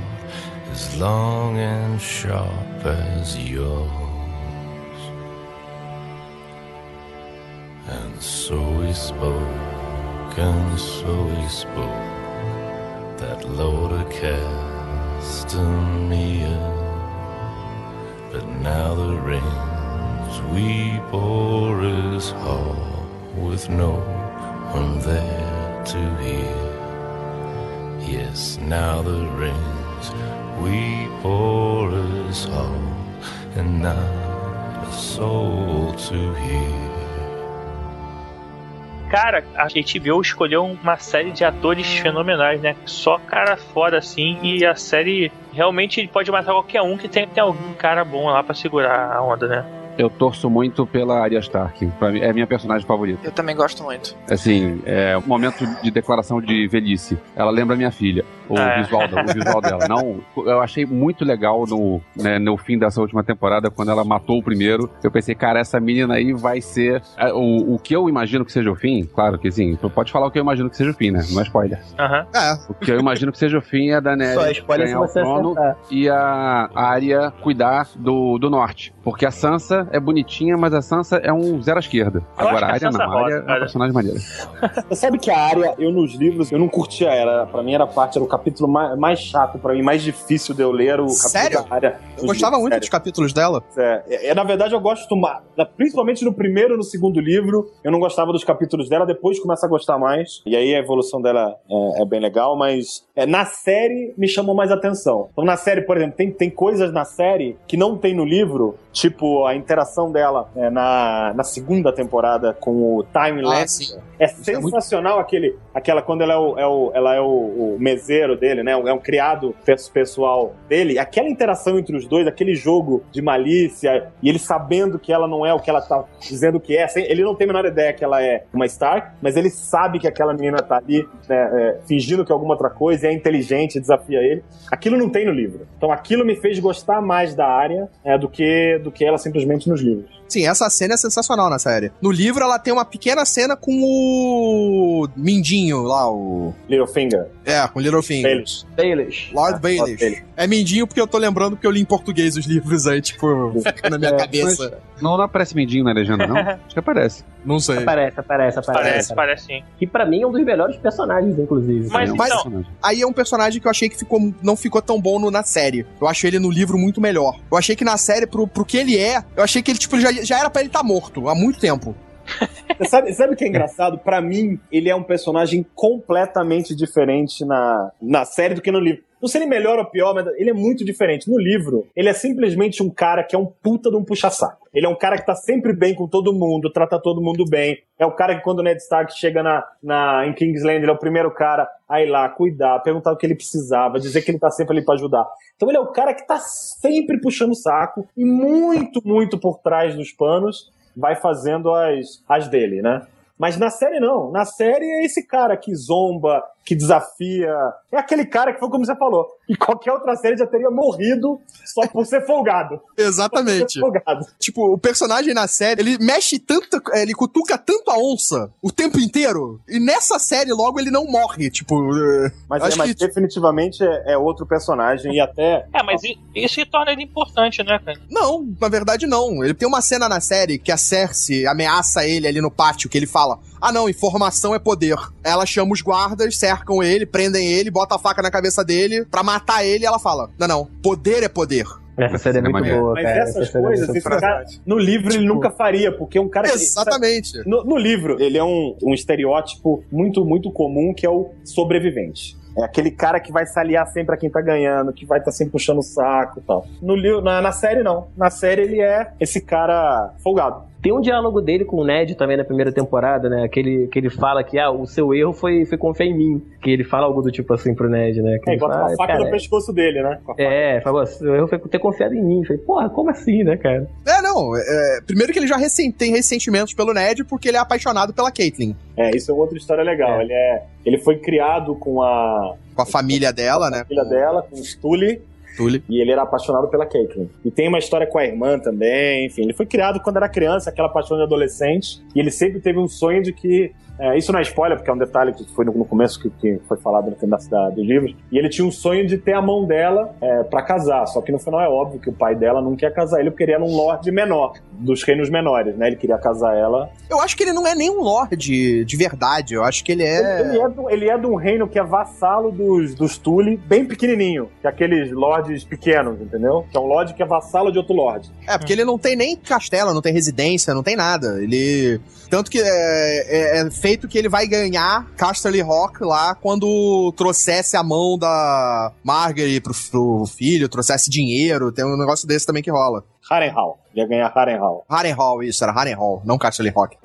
as long and sharp as yours. And so he spoke, and so he spoke, that Lord of Castamere. But now the rains weep o'er his hall with no one there to hear. Yes, now the rains weep o'er his hall, and a soul to hear. Cara, a escolheu uma série de atores fenomenais, né? Só cara foda assim. E a série realmente pode matar qualquer um que tem, tem algum cara bom lá pra segurar a onda, né? Eu torço muito pela Arya Stark. Pra mim, é a minha personagem favorita. Eu também gosto muito. Assim, é um momento de declaração de velhice. Ela lembra minha filha. O, É. visual, o visual dela. Não, eu achei muito legal no, né, no fim dessa última temporada, quando ela matou o primeiro. Eu pensei, cara, essa menina aí vai ser. é, O, o que eu imagino que seja o fim, claro que sim. Pode falar o que eu imagino que seja o fim, né? Não é spoiler. Aham. É, O que eu imagino que seja o fim é a Só Daenerys spoiler se ganhar o você trono acertar. e a Arya cuidar do, do norte. Porque a Sansa é bonitinha, mas a Sansa é um zero à esquerda. Eu Agora a Arya não. A Arya é uma personagem maneira. Você sabe que a área, eu nos livros, eu não curtia ela. Pra mim era parte, era o capítulo mais, mais chato, pra mim, mais difícil de eu ler o capítulo Sério? área. eu gostava muito dos Sério. capítulos dela. É, é, é, na verdade, eu gosto Principalmente no primeiro e no segundo livro, eu não gostava dos capítulos dela, depois começa a gostar mais. E aí a evolução dela é, é bem legal, mas é, na série me chamou mais atenção. Então, na série, por exemplo, tem, tem coisas na série que não tem no livro, tipo a interação dela é, na, na segunda temporada com o Time Ah, Lapse. É Isso é muito- sensacional aquele, aquela quando ela é o, é o- ela é o, o meseiro dele, né? É um criado pe- pessoal dele. Aquela interação entre os dois, aquele jogo de malícia e ele sabendo que ela não é o que ela tá dizendo que é. Ele não tem a menor ideia que ela é uma Stark, mas ele sabe que aquela menina tá ali, né, é, fingindo que é alguma outra coisa, e é inteligente, desafia ele. Aquilo não tem no livro. Então aquilo me fez gostar mais da área é, do que do que ela simplesmente nos livros. Sim, essa cena é sensacional na série. No livro, ela tem uma pequena cena com o Mindinho lá, o. Littlefinger. É, com o Littlefinger. Baelish. Baelish. Lord É, Baelish. É Mindinho porque eu tô lembrando porque eu li em português os livros aí, tipo, fica [LAUGHS] na minha É, cabeça. Não, não aparece Mindinho na legenda, não? [LAUGHS] Acho que aparece. Não sei. Aparece, aparece, aparece. Parece, parece sim. Que pra mim é um dos melhores personagens, inclusive. Mas É um Mas- então, personagem. Aí é um personagem que eu achei que ficou, não ficou tão bom no- na série. Eu acho ele no livro muito melhor. Eu achei que na série, pro, pro que ele é, eu achei que ele, tipo, já, já era pra ele estar morto há muito tempo. [LAUGHS] Sabe, sabe o que é engraçado? Pra mim, ele é um personagem completamente diferente na, na série do que no livro. Não sei nem melhor ou pior, mas ele é muito diferente. No livro, ele é simplesmente um cara que é um puta de um puxa-saco. Ele é um cara que tá sempre bem com todo mundo, trata todo mundo bem. É o cara que quando o Ned Stark chega na, na, em Kingsland, ele é o primeiro cara a ir lá, cuidar, perguntar o que ele precisava, dizer que ele tá sempre ali pra ajudar. Então ele é o cara que tá sempre puxando o saco e muito, muito por trás dos panos vai fazendo as, as dele, né? Mas na série não. Na série é esse cara que zomba, que desafia. É aquele cara que foi como você falou. E qualquer outra série já teria morrido só por ser folgado. [LAUGHS] Exatamente. Ser folgado. Tipo, o personagem na série, ele mexe tanto, ele cutuca tanto a onça o tempo inteiro. E nessa série, logo, ele não morre. Tipo. eh, Mas, acho é, mas que- definitivamente é, é outro personagem e até. É, mas isso que torna ele importante, né, cara? Não, na verdade não. Ele tem uma cena na série que a Cersei ameaça ele ali no pátio, que ele fala: Ah, não, informação é poder. Ela chama os guardas, cercam ele, prendem ele, bota a faca na cabeça dele pra matar ele e ela fala: Não, não, poder é poder. Essa série é muito maneiro. boa, Mas cara. essas Essa é coisas, muito esse cara, no livro ele nunca faria, porque é um cara que. Exatamente. No, no livro, ele é um, um estereótipo muito, muito comum que é o sobrevivente. É aquele cara que vai se aliar sempre a quem tá ganhando, que vai estar sempre puxando o saco e tal. No, na, na série, não. Na série, ele é esse cara folgado. Tem um diálogo dele com o Ned também na primeira temporada, né? Que ele, que ele fala que ah, o seu erro foi, foi confiar em mim. Que ele fala algo do tipo assim pro Ned, né? Que É, ele bota fala, uma "Ah, faca cara, no pescoço dele, né? Com a. É, falou, seu erro foi ter confiado em mim. Eu Falei, porra, como assim, né, cara? É, não. é, primeiro que ele já tem ressentimentos pelo Ned porque ele é apaixonado pela Caitlyn. É, isso é outra história legal. É. Ele, é, ele foi criado com a Com a família dela, né? filha dela, com o Stully, Tully. e ele era apaixonado pela Caitlyn. E tem uma história com a irmã também, enfim. Ele foi criado quando era criança, aquela paixão de adolescente, e ele sempre teve um sonho de que. É, isso não é spoiler, porque é um detalhe que foi no, começo que, que foi falado no final da, dos livros. E ele tinha um sonho de ter a mão dela é, para casar. Só que no final é óbvio que o pai dela não quer casar ele porque ele era um lorde menor, dos reinos menores, né? Ele queria casar ela. Eu acho que ele não é nem um lorde de verdade. Eu acho que ele é. Ele, é do- ele é de um reino que é vassalo dos, dos Tully, bem pequenininho, que é aqueles lordes pequenos, entendeu? Que é um lorde que é vassalo de outro lorde. É, porque ele não tem nem castelo, não tem residência, não tem nada. Ele. Tanto que é, feito que ele vai ganhar Casterly Rock lá quando trouxesse a mão da Margaery pro, pro filho, trouxesse dinheiro. Tem um negócio desse também que rola. Harrenhal. Ia ganhar Harrenhal. Harrenhal, isso, era Harrenhal, não Casterly Rock.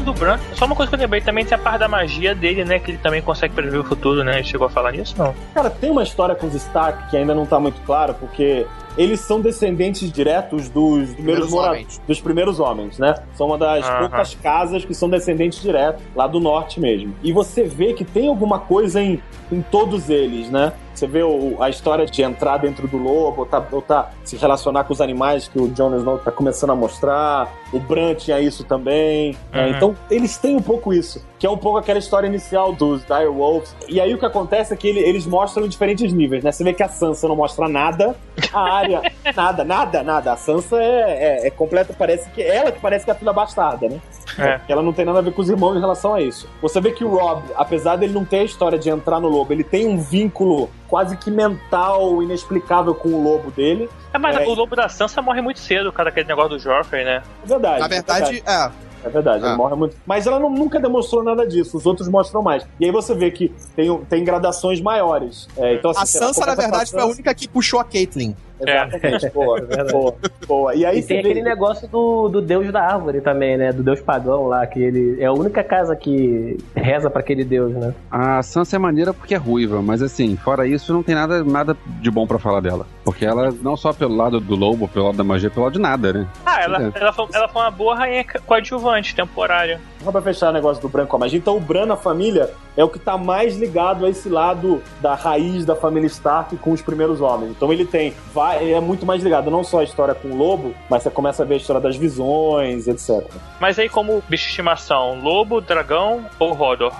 Falando do Bran, só uma coisa que eu lembrei também tem a parte da magia dele, né? Que ele também consegue prever o futuro, né? Ele chegou a falar nisso, não? Cara, tem uma história com os Stark que ainda não tá muito claro, porque eles são descendentes diretos dos primeiros, Primeiros mora- homens. dos primeiros homens, né? São uma das Aham. poucas casas que são descendentes diretos, lá do norte mesmo. E você vê que tem alguma coisa em, em todos eles, né? Você vê o- a história de entrar dentro do lobo, ou tá, ou tá se relacionar com os animais que o Jon Snow tá começando a mostrar. O Bran tinha isso também. né? Uhum. Então, eles têm um pouco isso, que é um pouco aquela história inicial dos Dire Wolves. E aí o que acontece é que ele- eles mostram em diferentes níveis, né? Você vê que a Sansa não mostra nada, a área, [LAUGHS] nada, nada, nada. A Sansa é, é, é completa, parece que ela que parece que é a filha bastarda, né? É. Ela não tem nada a ver com os irmãos em relação a isso. Você vê que o Rob, apesar dele não ter a história de entrar no lobo, ele tem um vínculo quase que mental, inexplicável com o lobo dele. É, mas É. o lobo da Sansa morre muito cedo, cara, aquele negócio do Joffrey, né? É verdade. Na é verdade, é. É verdade, ele Ah. morre muito. Mas ela não- nunca demonstrou nada disso, os outros mostram mais. E aí você vê que tem, tem gradações maiores. É, então, assim, A Sansa, na verdade, foi a Sansa- única que puxou a Caitlyn. Exatamente, boa, boa, boa. E aí E tem vê... aquele negócio do, do deus da árvore também, né? Do deus pagão lá, que ele é a única casa que reza pra aquele deus, né? A Sansa é maneira porque é ruiva, mas assim, fora isso, não tem nada, nada de bom pra falar dela. Porque ela, não só pelo lado do lobo, pelo lado da magia, pelo lado de nada, né? Ah, ela, É. ela, foi, ela foi uma boa rainha coadjuvante, temporária. Só pra fechar o negócio do Bran com a magia. Então o Bran na família é o que tá mais ligado a esse lado da raiz da família Stark com os primeiros homens. Então ele tem, vai, é muito mais ligado não só a história com o lobo, mas você começa a ver a história das visões, etc. Mas aí, como bicho de estimação, lobo, dragão ou Hodor?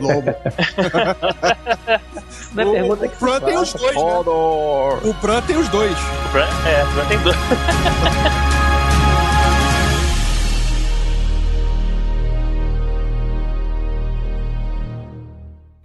Lobo. [LAUGHS] Não é pergunta que o Bran se tem os dois, né? O Bran tem os dois. O Bran, é, o Bran tem dois. [LAUGHS]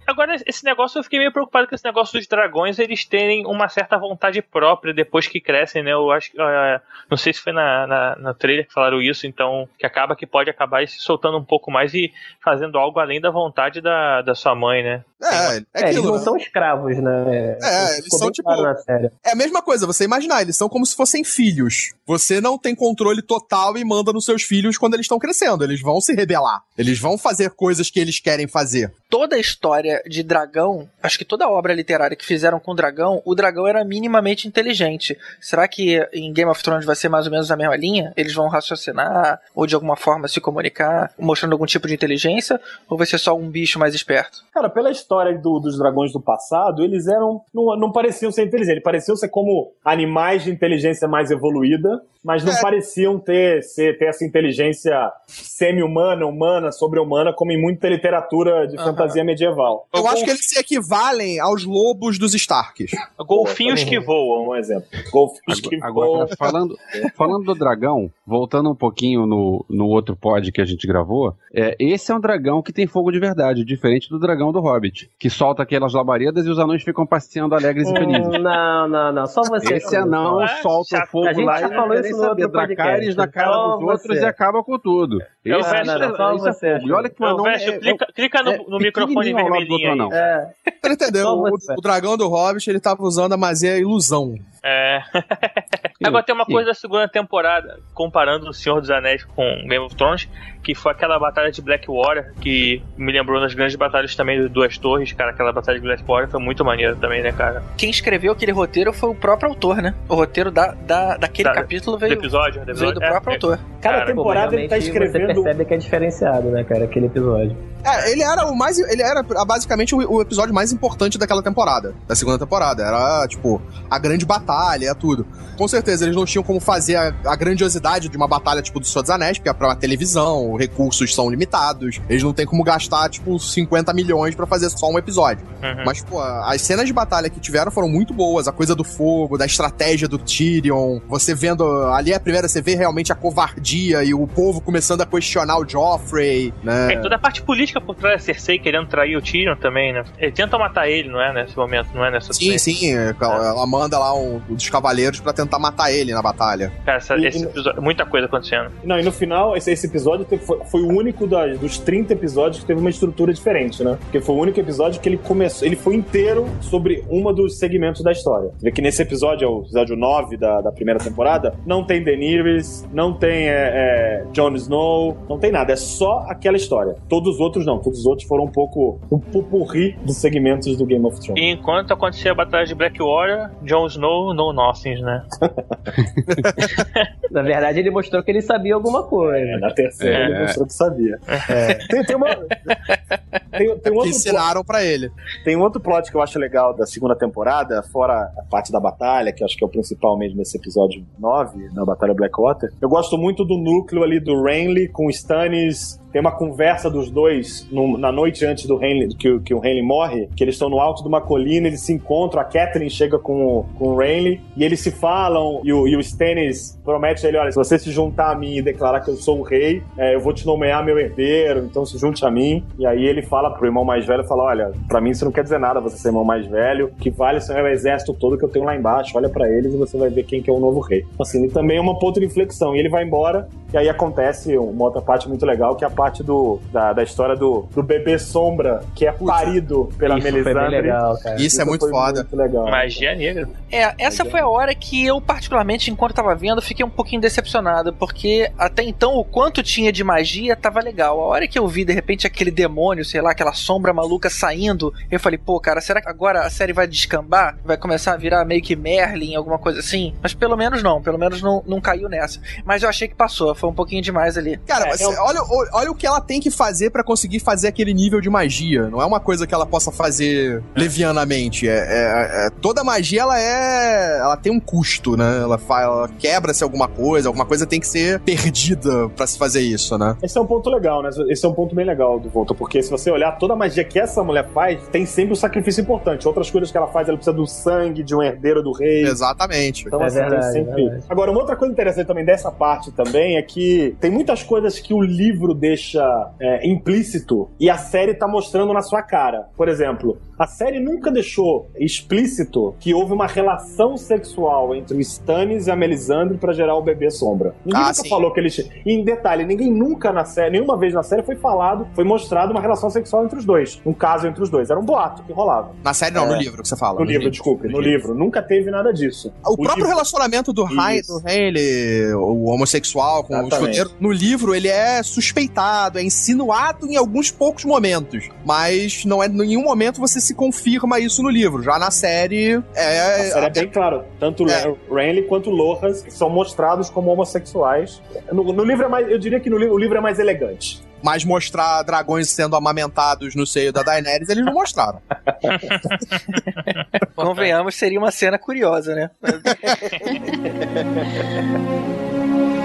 Agora, esse negócio, eu fiquei meio preocupado com esse negócio dos dragões, eles terem uma certa vontade própria depois que crescem, né? Eu acho que. Uh, não sei se foi na, na, na trailer que falaram isso, então. Que acaba que pode acabar se soltando um pouco mais e fazendo algo além da vontade da, da sua mãe, né? É, é, É, eles aquilo, não né? são escravos, né? É, eles Ficou são tipo- claro na série. É a mesma coisa, você imaginar, eles são como se fossem filhos. Você não tem controle total e manda nos seus filhos quando eles estão crescendo. Eles vão se rebelar. Eles vão fazer coisas que eles querem fazer. Toda a história de dragão, acho que toda obra literária que fizeram com o dragão, o dragão era minimamente inteligente. Será que em Game of Thrones vai ser mais ou menos a mesma linha? Eles vão raciocinar ou de alguma forma se comunicar, mostrando algum tipo de inteligência? Ou vai ser só um bicho mais esperto? Cara, pela história do- dos dragões do passado, eles eram. Não, não pareciam ser inteligentes. Eles pareciam ser como animais de inteligência mais evoluída, mas não É. pareciam ter, ser, ter essa inteligência semi-humana, humana, sobre-humana, como em muita literatura de fantasia medieval. Eu acho que eles se equivalem aos lobos dos Starks. Golfinhos que voam. Um exemplo. Golfinhos que Agora, voam. agora, falando, falando do dragão, voltando um pouquinho no, no outro pod que a gente gravou, é, esse é um dragão que tem fogo de verdade, diferente do dragão do Hobbit, que solta aquelas labaredas e os anões ficam passeando alegres e felizes. Hum, Não, não, não. Só você. Esse anão É, solta o fogo A gente lá já e falou isso no saber. outro podcast. Dracarys na cara Só dos outros você. e acaba com tudo. Eu vejo- é, Não, não, só isso é você, fogo. E olha que o anão Veste, é, clica, clica no, é no microfone do vermelhinho anão. É. Você entendeu? O, o dragão do Hobbit, ele tava usando a magia ilusão. É. [LAUGHS] Agora tem uma coisa da segunda temporada, comparando o Senhor dos Anéis com Game of Thrones, que foi aquela batalha de Blackwater, que me lembrou das grandes batalhas também de Duas Torres, cara. Aquela batalha de Blackwater foi muito maneiro também, né, cara? Quem escreveu aquele roteiro foi o próprio autor, né? O roteiro da, da, daquele Da- capítulo Do veio, episódio, do veio episódio. do É, próprio é. autor. Cada Cara, temporada Pô, ele tá escrevendo. Percebe que é diferenciado, né, cara? Aquele episódio. É, ele era o mais. Ele era basicamente o, o episódio mais importante daquela temporada. Da segunda temporada. Era, tipo, a grande batalha, tudo. Com certeza, eles não tinham como fazer a, a grandiosidade de uma batalha, tipo, do Senhor dos Anéis, porque é pra televisão, recursos são limitados. Eles não têm como gastar, tipo, 50 milhões pra fazer só um episódio. Uhum. Mas, pô, as cenas de batalha que tiveram foram muito boas. A coisa do fogo, da estratégia do Tyrion. Você vendo. Ali é a primeira, você vê realmente a covardia e o povo começando a questionar o Joffrey, né? É, toda a parte política por trás da Cersei querendo trair o Tyrion também, né? Ele tenta matar ele, não é? Nesse momento, não é nessa Sim, sim. é, Ela manda lá um, um dos cavaleiros pra tentar matar ele na batalha. Cara, essa, E- esse e- episódio, muita coisa acontecendo. Não, e no final, esse, esse episódio teve- foi, foi o único da- dos 30 episódios que teve uma estrutura diferente, né? Porque foi o único episódio que ele começou. Ele foi inteiro sobre uma dos segmentos da história. Você vê que nesse episódio, é o episódio 9 da, da primeira temporada, não tem Daenerys, não tem é, é, Jon Snow, não tem nada. É só aquela história. Todos os outros não. Todos os outros foram um pouco um pupurri dos segmentos do Game of Thrones. E enquanto acontecia a batalha de Blackwater, Jon Snow, no nothings, né? [LAUGHS] Na verdade, ele mostrou que ele sabia alguma coisa. Na terceira, É. ele mostrou que sabia. Tem, tem uma. Tem, tem um outro ensinaram pra ele. Tem um outro plot que eu acho legal da segunda temporada, fora a parte da batalha, que eu acho que é o principal mesmo nesse episódio 9, na Batalha Blackwater. Eu gosto muito do núcleo ali do Renly com Stannis. Tem uma conversa dos dois no- na noite antes do Renly, que, o- que o Renly morre, que eles estão no alto de uma colina, eles se encontram, a Catelyn chega com, com o Renly, e eles se falam, e o, e o Stannis promete a ele, olha, se você se juntar a mim e declarar que eu sou o rei, é, eu vou te nomear meu herdeiro, então se junte a mim. E aí ele fala pro irmão mais velho, fala, olha, pra mim isso não quer dizer nada, você ser irmão mais velho, que vale é o exército todo que eu tenho lá embaixo, olha pra eles e você vai ver quem que é o novo rei. Assim, ele também é uma ponto de inflexão, e ele vai embora, e aí acontece uma outra parte muito legal, que é a parte do, da, da história do, do bebê sombra, que é parido pela Isso foi bem Melisandre. legal, cara. Isso, é muito foi foda. Muito legal. Magia negra. É, essa foi a hora que eu, particularmente, enquanto tava vendo, fiquei um pouquinho decepcionado, porque até então o quanto tinha de magia tava legal. A hora que eu vi, de repente, aquele demônio, sei lá, aquela sombra maluca saindo, eu falei, pô, cara, será que agora a série vai descambar? Vai começar a virar meio que Merlin, alguma coisa assim? Mas pelo menos não, pelo menos não, não caiu nessa. Mas eu achei que passou, foi um pouquinho demais ali. Cara, É, mas eu- olha, olha o que ela tem que fazer pra conseguir fazer aquele nível de magia. Não é uma coisa que ela possa fazer levianamente. É, é- é- toda magia ela é, ela tem um custo, né? Ela, ela quebra-se alguma coisa, alguma coisa tem que ser perdida pra se fazer isso, né? Esse é um ponto legal, né? Esse é um ponto bem legal do Volta, porque se você olhar toda a magia que essa mulher faz, tem sempre um sacrifício importante. Outras coisas que ela faz, ela precisa do sangue de um herdeiro do rei. Exatamente. Então, É assim, tem verdade, sempre. é verdade. Agora, uma outra coisa interessante também dessa parte também é que tem muitas coisas que o livro deixa é, implícito e a série tá mostrando na sua cara. Por exemplo, a série nunca deixou explícito que houve uma relação sexual entre o Stannis e a Melisandre pra gerar o bebê sombra. Ninguém Ah, nunca sim. falou que eles. E em detalhe, ninguém nunca na série, nenhuma vez na série foi falado, foi mostrado uma relação sexual entre os dois. Um caso entre os dois. Era um boato que rolava. Na série não, É. no livro que você fala. No livro, desculpe, no livro. Nunca teve nada disso. O, próprio livro- relacionamento do Henley, o homossexual com o Exatamente. escudeiro, no livro ele é suspeitado, é insinuado em alguns poucos momentos. Mas não é em nenhum momento você se confirma isso no livro. Já na série é. A série é bem claro. Tanto É. Renly quanto Loras são mostrados como homossexuais. No, no livro é mais. Eu diria que no livro, o livro é mais elegante. Mas mostrar dragões sendo amamentados no seio da Daenerys, eles não mostraram. [LAUGHS] Convenhamos, seria uma cena curiosa, né? [LAUGHS]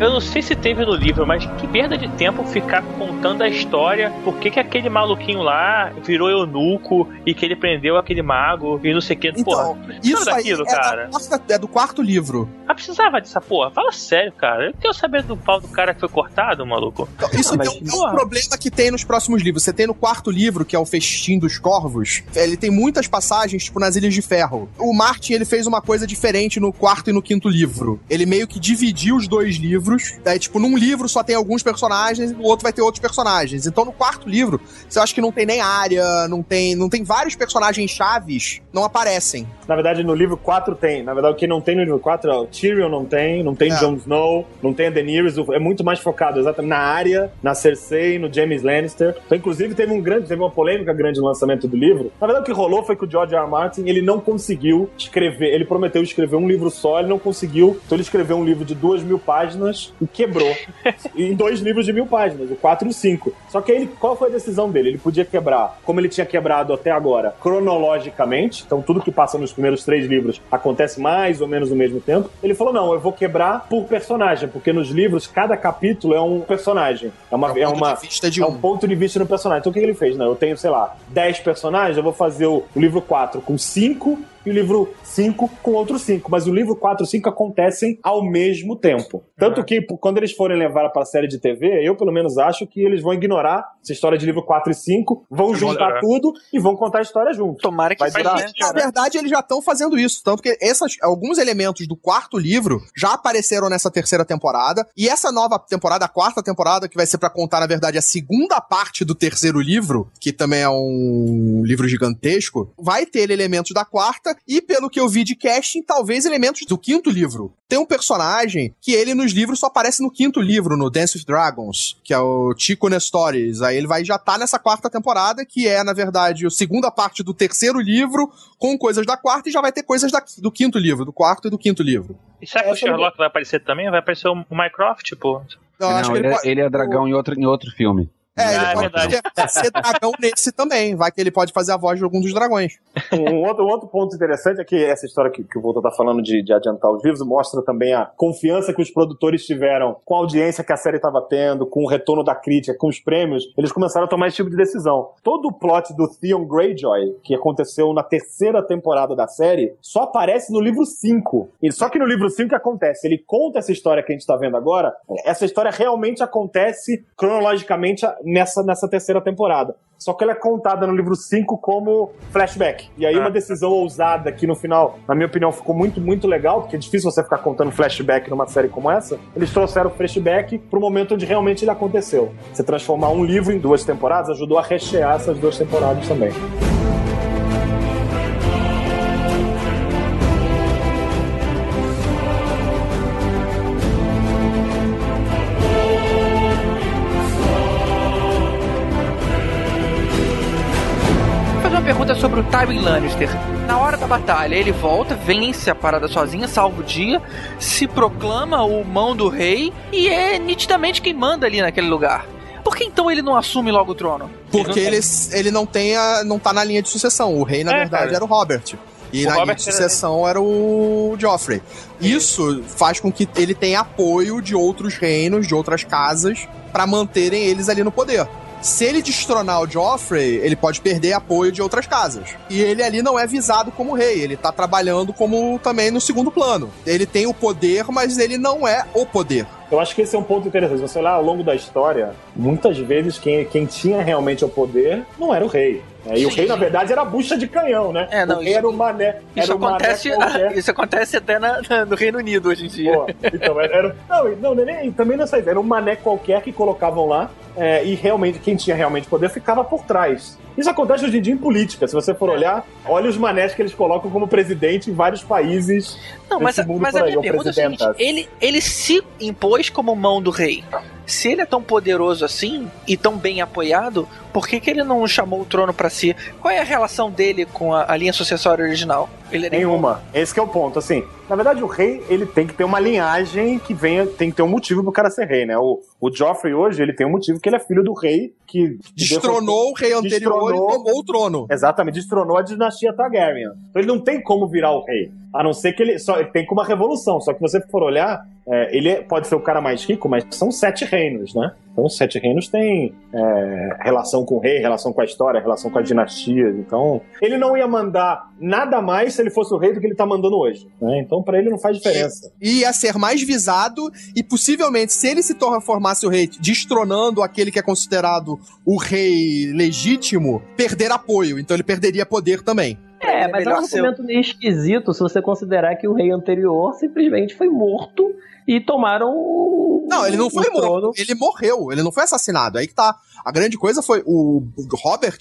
Eu não sei se teve no livro, mas que perda de tempo ficar contando a história. Por que, que aquele maluquinho lá virou eunuco e que ele prendeu aquele mago e não sei o que. Então, porra, Isso daquilo, é, da cara. quarta- é do quarto livro. Ah, precisava dessa porra. Fala sério, cara. Eu quero saber do pau do cara que foi cortado, maluco. Então, isso mas- é um- é um problema que tem nos próximos livros. Você tem no quarto livro, que é o Festim dos Corvos, ele tem muitas passagens, tipo, nas Ilhas de Ferro. O Martin, ele fez uma coisa diferente no quarto e no quinto livro. Ele meio que dividiu os dois livros. Daí, tipo, num livro só tem alguns personagens e no outro vai ter outros personagens. Então, no quarto livro, você acha que não tem nem área, não tem, não tem vários personagens chaves, não aparecem. Na verdade, no livro 4 tem. Na verdade, o que não tem no livro 4 é o Tyrion não tem, não tem É. Jon Snow, não tem a Daenerys. É muito mais focado exatamente na área, na Cersei, no James Lannister. Então, inclusive, teve um grande, teve uma polêmica grande no lançamento do livro. Na verdade, o que rolou foi que o George R. R. Martin, ele não conseguiu escrever, ele prometeu escrever um livro só, ele não conseguiu. Então ele escreveu um livro de duas mil páginas e quebrou. [LAUGHS] em dois livros de mil páginas, o 4 e o 5. Só que aí, ele, qual foi a decisão dele? Ele podia quebrar, como ele tinha quebrado até agora, cronologicamente. Então tudo que passa nos primeiros três livros acontece mais ou menos no mesmo tempo. Ele falou: não, eu vou quebrar por personagem, porque nos livros cada capítulo é um personagem. É uma. É É, um ponto uma de vista de é um. um ponto de vista no personagem. Então o que que ele fez? Não, eu tenho, sei lá, 10 personagens, eu vou fazer o, o livro 4 com 5 e o livro 5 com outros 5. Mas o livro 4 e 5 acontecem ao mesmo tempo. Tanto que p- quando eles forem levar para a série de TV, eu pelo menos acho que eles vão ignorar essa história de livro 4 e 5, vão juntar ignorar. tudo e vão contar a história junto. Tomara que Vai durar- né, Na verdade, eles já estão fazendo isso. Tanto que essas, alguns elementos do quarto livro já apareceram nessa terceira temporada. E essa nova temporada, a quarta temporada, que vai ser pra contar, na verdade, a segunda parte do terceiro livro, que também é um livro gigantesco, vai ter elementos da quarta. E pelo que eu vi de casting, talvez elementos do quinto livro. Tem um personagem que ele nos livros só aparece no quinto livro, no Dance with Dragons, que é o Chico Nestores. Aí ele vai já tá nessa quarta temporada, que é, na verdade, a segunda parte do terceiro livro, com coisas da quarta, e já vai ter coisas da- do quinto livro, do quarto e do quinto livro. E será que o eu não- Sherlock vai aparecer também? Vai aparecer o Mycroft, pô? Acho não, que ele, ele, é- pode, ele é dragão em outro, em outro filme. É, ele Ah, é pode verdade. ser, dragão nesse também. Vai que ele pode fazer a voz de algum dos dragões. Um outro, um outro ponto interessante é que essa história que, que o Volta tá falando de, de adiantar os livros mostra também a confiança que os produtores tiveram com a audiência que a série estava tendo, com o retorno da crítica, com os prêmios. Eles começaram a tomar esse tipo de decisão. Todo o plot do Theon Greyjoy, que aconteceu na terceira temporada da série, só aparece no livro 5. E só que no livro 5 o que acontece? Ele conta essa história que a gente tá vendo agora. Essa história realmente acontece cronologicamente nessa, nessa terceira temporada. Só que ela é contada no livro 5 como flashback. E aí uma decisão ousada que no final, na minha opinião, ficou muito, muito legal, porque é difícil você ficar contando flashback numa série como essa. Eles trouxeram o flashback pro momento onde realmente ele aconteceu. Você transformar um livro em duas temporadas ajudou a rechear essas duas temporadas também. Sobre o Tywin Lannister. Na hora da batalha, ele volta, vence a parada sozinha, salva o dia, se proclama o mão do rei e é nitidamente quem manda ali naquele lugar. Por que então ele não assume logo o trono? Porque ele, ele não tem a, não tá na linha de sucessão. O rei, na É, verdade, cara. era o Robert. E O na linha Robert de sucessão era o Joffrey. Isso faz com que ele tenha apoio de outros reinos, de outras casas, pra manterem eles ali no poder. Se ele destronar o Joffrey, ele pode perder apoio de outras casas. E ele ali não é visado como rei, ele tá trabalhando como também no segundo plano. Ele tem o poder, mas ele não é o poder. Eu acho que esse é um ponto interessante. Você olhar ao longo da história, muitas vezes quem, quem tinha realmente o poder não era o rei. Né? E o rei, na verdade, era a bucha de canhão, né? É, não, o rei isso- era o mané. Isso era o mané acontece, qualquer. [LAUGHS] isso acontece até na- na- no Reino Unido hoje em dia. Pô, então, era, não, não, não, nem, também nessa ideia. Era um mané qualquer que colocavam lá é, e realmente, quem tinha realmente poder ficava por trás. Isso acontece hoje em dia em política. Se você for olhar, olha os manés que eles colocam como presidente em vários países. Não, mas, mundo mas a minha pergunta é a seguinte: ele, ele se impôs como mão do rei. Se ele é tão poderoso assim e tão bem apoiado, por que, que ele não chamou o trono pra si? Qual é a relação dele com a, a linha sucessória original? Ele era Nenhuma. Esse é o ponto. Assim, na verdade, o rei ele tem que ter uma linhagem que venha, tem que ter um motivo pro cara ser rei, né? O, o Joffrey hoje ele tem um motivo que ele é filho do rei que Destronou o rei anterior Destronou. e tomou o trono. Exatamente, destronou a dinastia Targaryen. Então ele não tem como virar o rei. A não ser que ele. Só, ele tem como uma revolução. Só que você for olhar, é, ele é- pode ser o cara mais rico, mas são sete reinos, né? Então os sete reinos têm é, relação com o rei, relação com a história, relação com as dinastias. Então, ele não ia mandar nada mais se ele fosse o rei do que ele tá mandando hoje. né? Então, pra ele não faz diferença. E ia ser mais visado, e possivelmente, se ele se torna formasse o rei, destronando aquele que é considerado o rei legítimo, perder apoio. Então ele perderia poder também. É, É mas é um argumento meio esquisito se você considerar que o rei anterior simplesmente foi morto e tomaram o. Não, ele não o foi morto. Ele morreu, ele não foi assassinado. Aí que tá. A grande coisa foi o Robert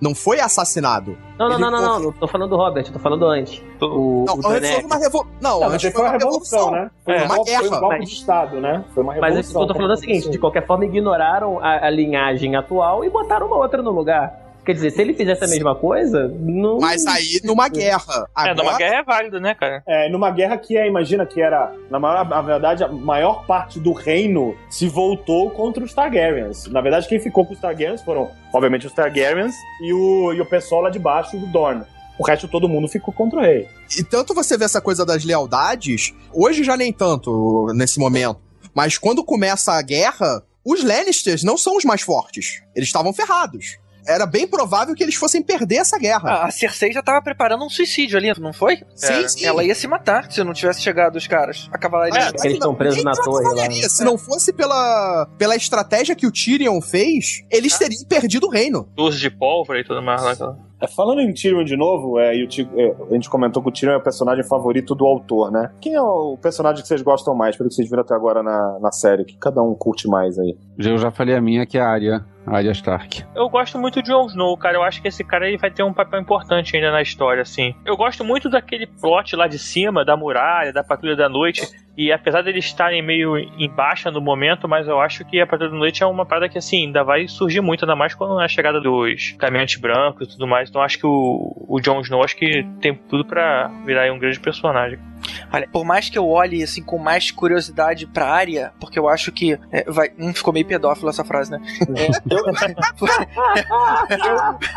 não foi assassinado. Não, não, não, não, não, não tô falando do Robert, tô falando antes. O, Não, o antes foi uma revolução. Não, Não, antes mas foi uma revolução, né? Foi, É. um golpe, Uma foi um guerra. golpe Mas- de Estado, né? Foi uma Mas revolução. é que eu tô falando é o seguinte, de qualquer forma ignoraram a, a linhagem atual e botaram uma outra no lugar. Quer dizer, se ele fizesse a mesma coisa, não. Mas aí, numa guerra. É, numa Agora, guerra é válido, né, cara? É, numa guerra que é, imagina que era, na, maior, na verdade, a maior parte do reino se voltou contra os Targaryens. Na verdade, quem ficou com os Targaryens foram, obviamente, os Targaryens e o, e o pessoal lá de baixo do Dorne. O resto todo mundo ficou contra o rei. E tanto você vê essa coisa das lealdades, hoje já nem tanto nesse momento. Mas quando começa a guerra, os Lannisters não são os mais fortes. Eles estavam ferrados. Era bem provável que eles fossem perder essa guerra. Ah, A Cersei já tava preparando um suicídio ali, não foi? sim, sim. Ela ia se matar se não tivesse chegado os caras. A cavalaria. É, que eles estão presos na torre lá, né? Se não fosse pela, pela estratégia que o Tyrion fez, eles Ah. teriam perdido o reino. Uso de pólvora e tudo mais lá. aquela- É, falando em Tyrion de novo, é, e é, a gente comentou que o Tyrion é o personagem favorito do autor, né? Quem é o personagem que vocês gostam mais, pelo que vocês viram até agora na, na série? Que cada um curte mais aí? Eu já falei a minha, que é a Arya, Arya Stark. Eu gosto muito de Jon Snow, cara. Eu acho que esse cara ele vai ter um papel importante ainda na história, assim. Eu gosto muito daquele plot lá de cima, da muralha, da Patrulha da Noite. E apesar deles estarem meio em baixa no momento, mas eu acho que a Patrulha da Noite é uma parada que, assim, ainda vai surgir muito, ainda mais com a chegada dos caminhantes brancos e tudo mais. Então eu acho que o, o Jon Snow acho que tem tudo pra virar aí um grande personagem. Olha, por mais que eu olhe assim com mais curiosidade pra área, porque eu acho que é, vai, hum, ficou meio pedófilo essa frase, né? [LAUGHS]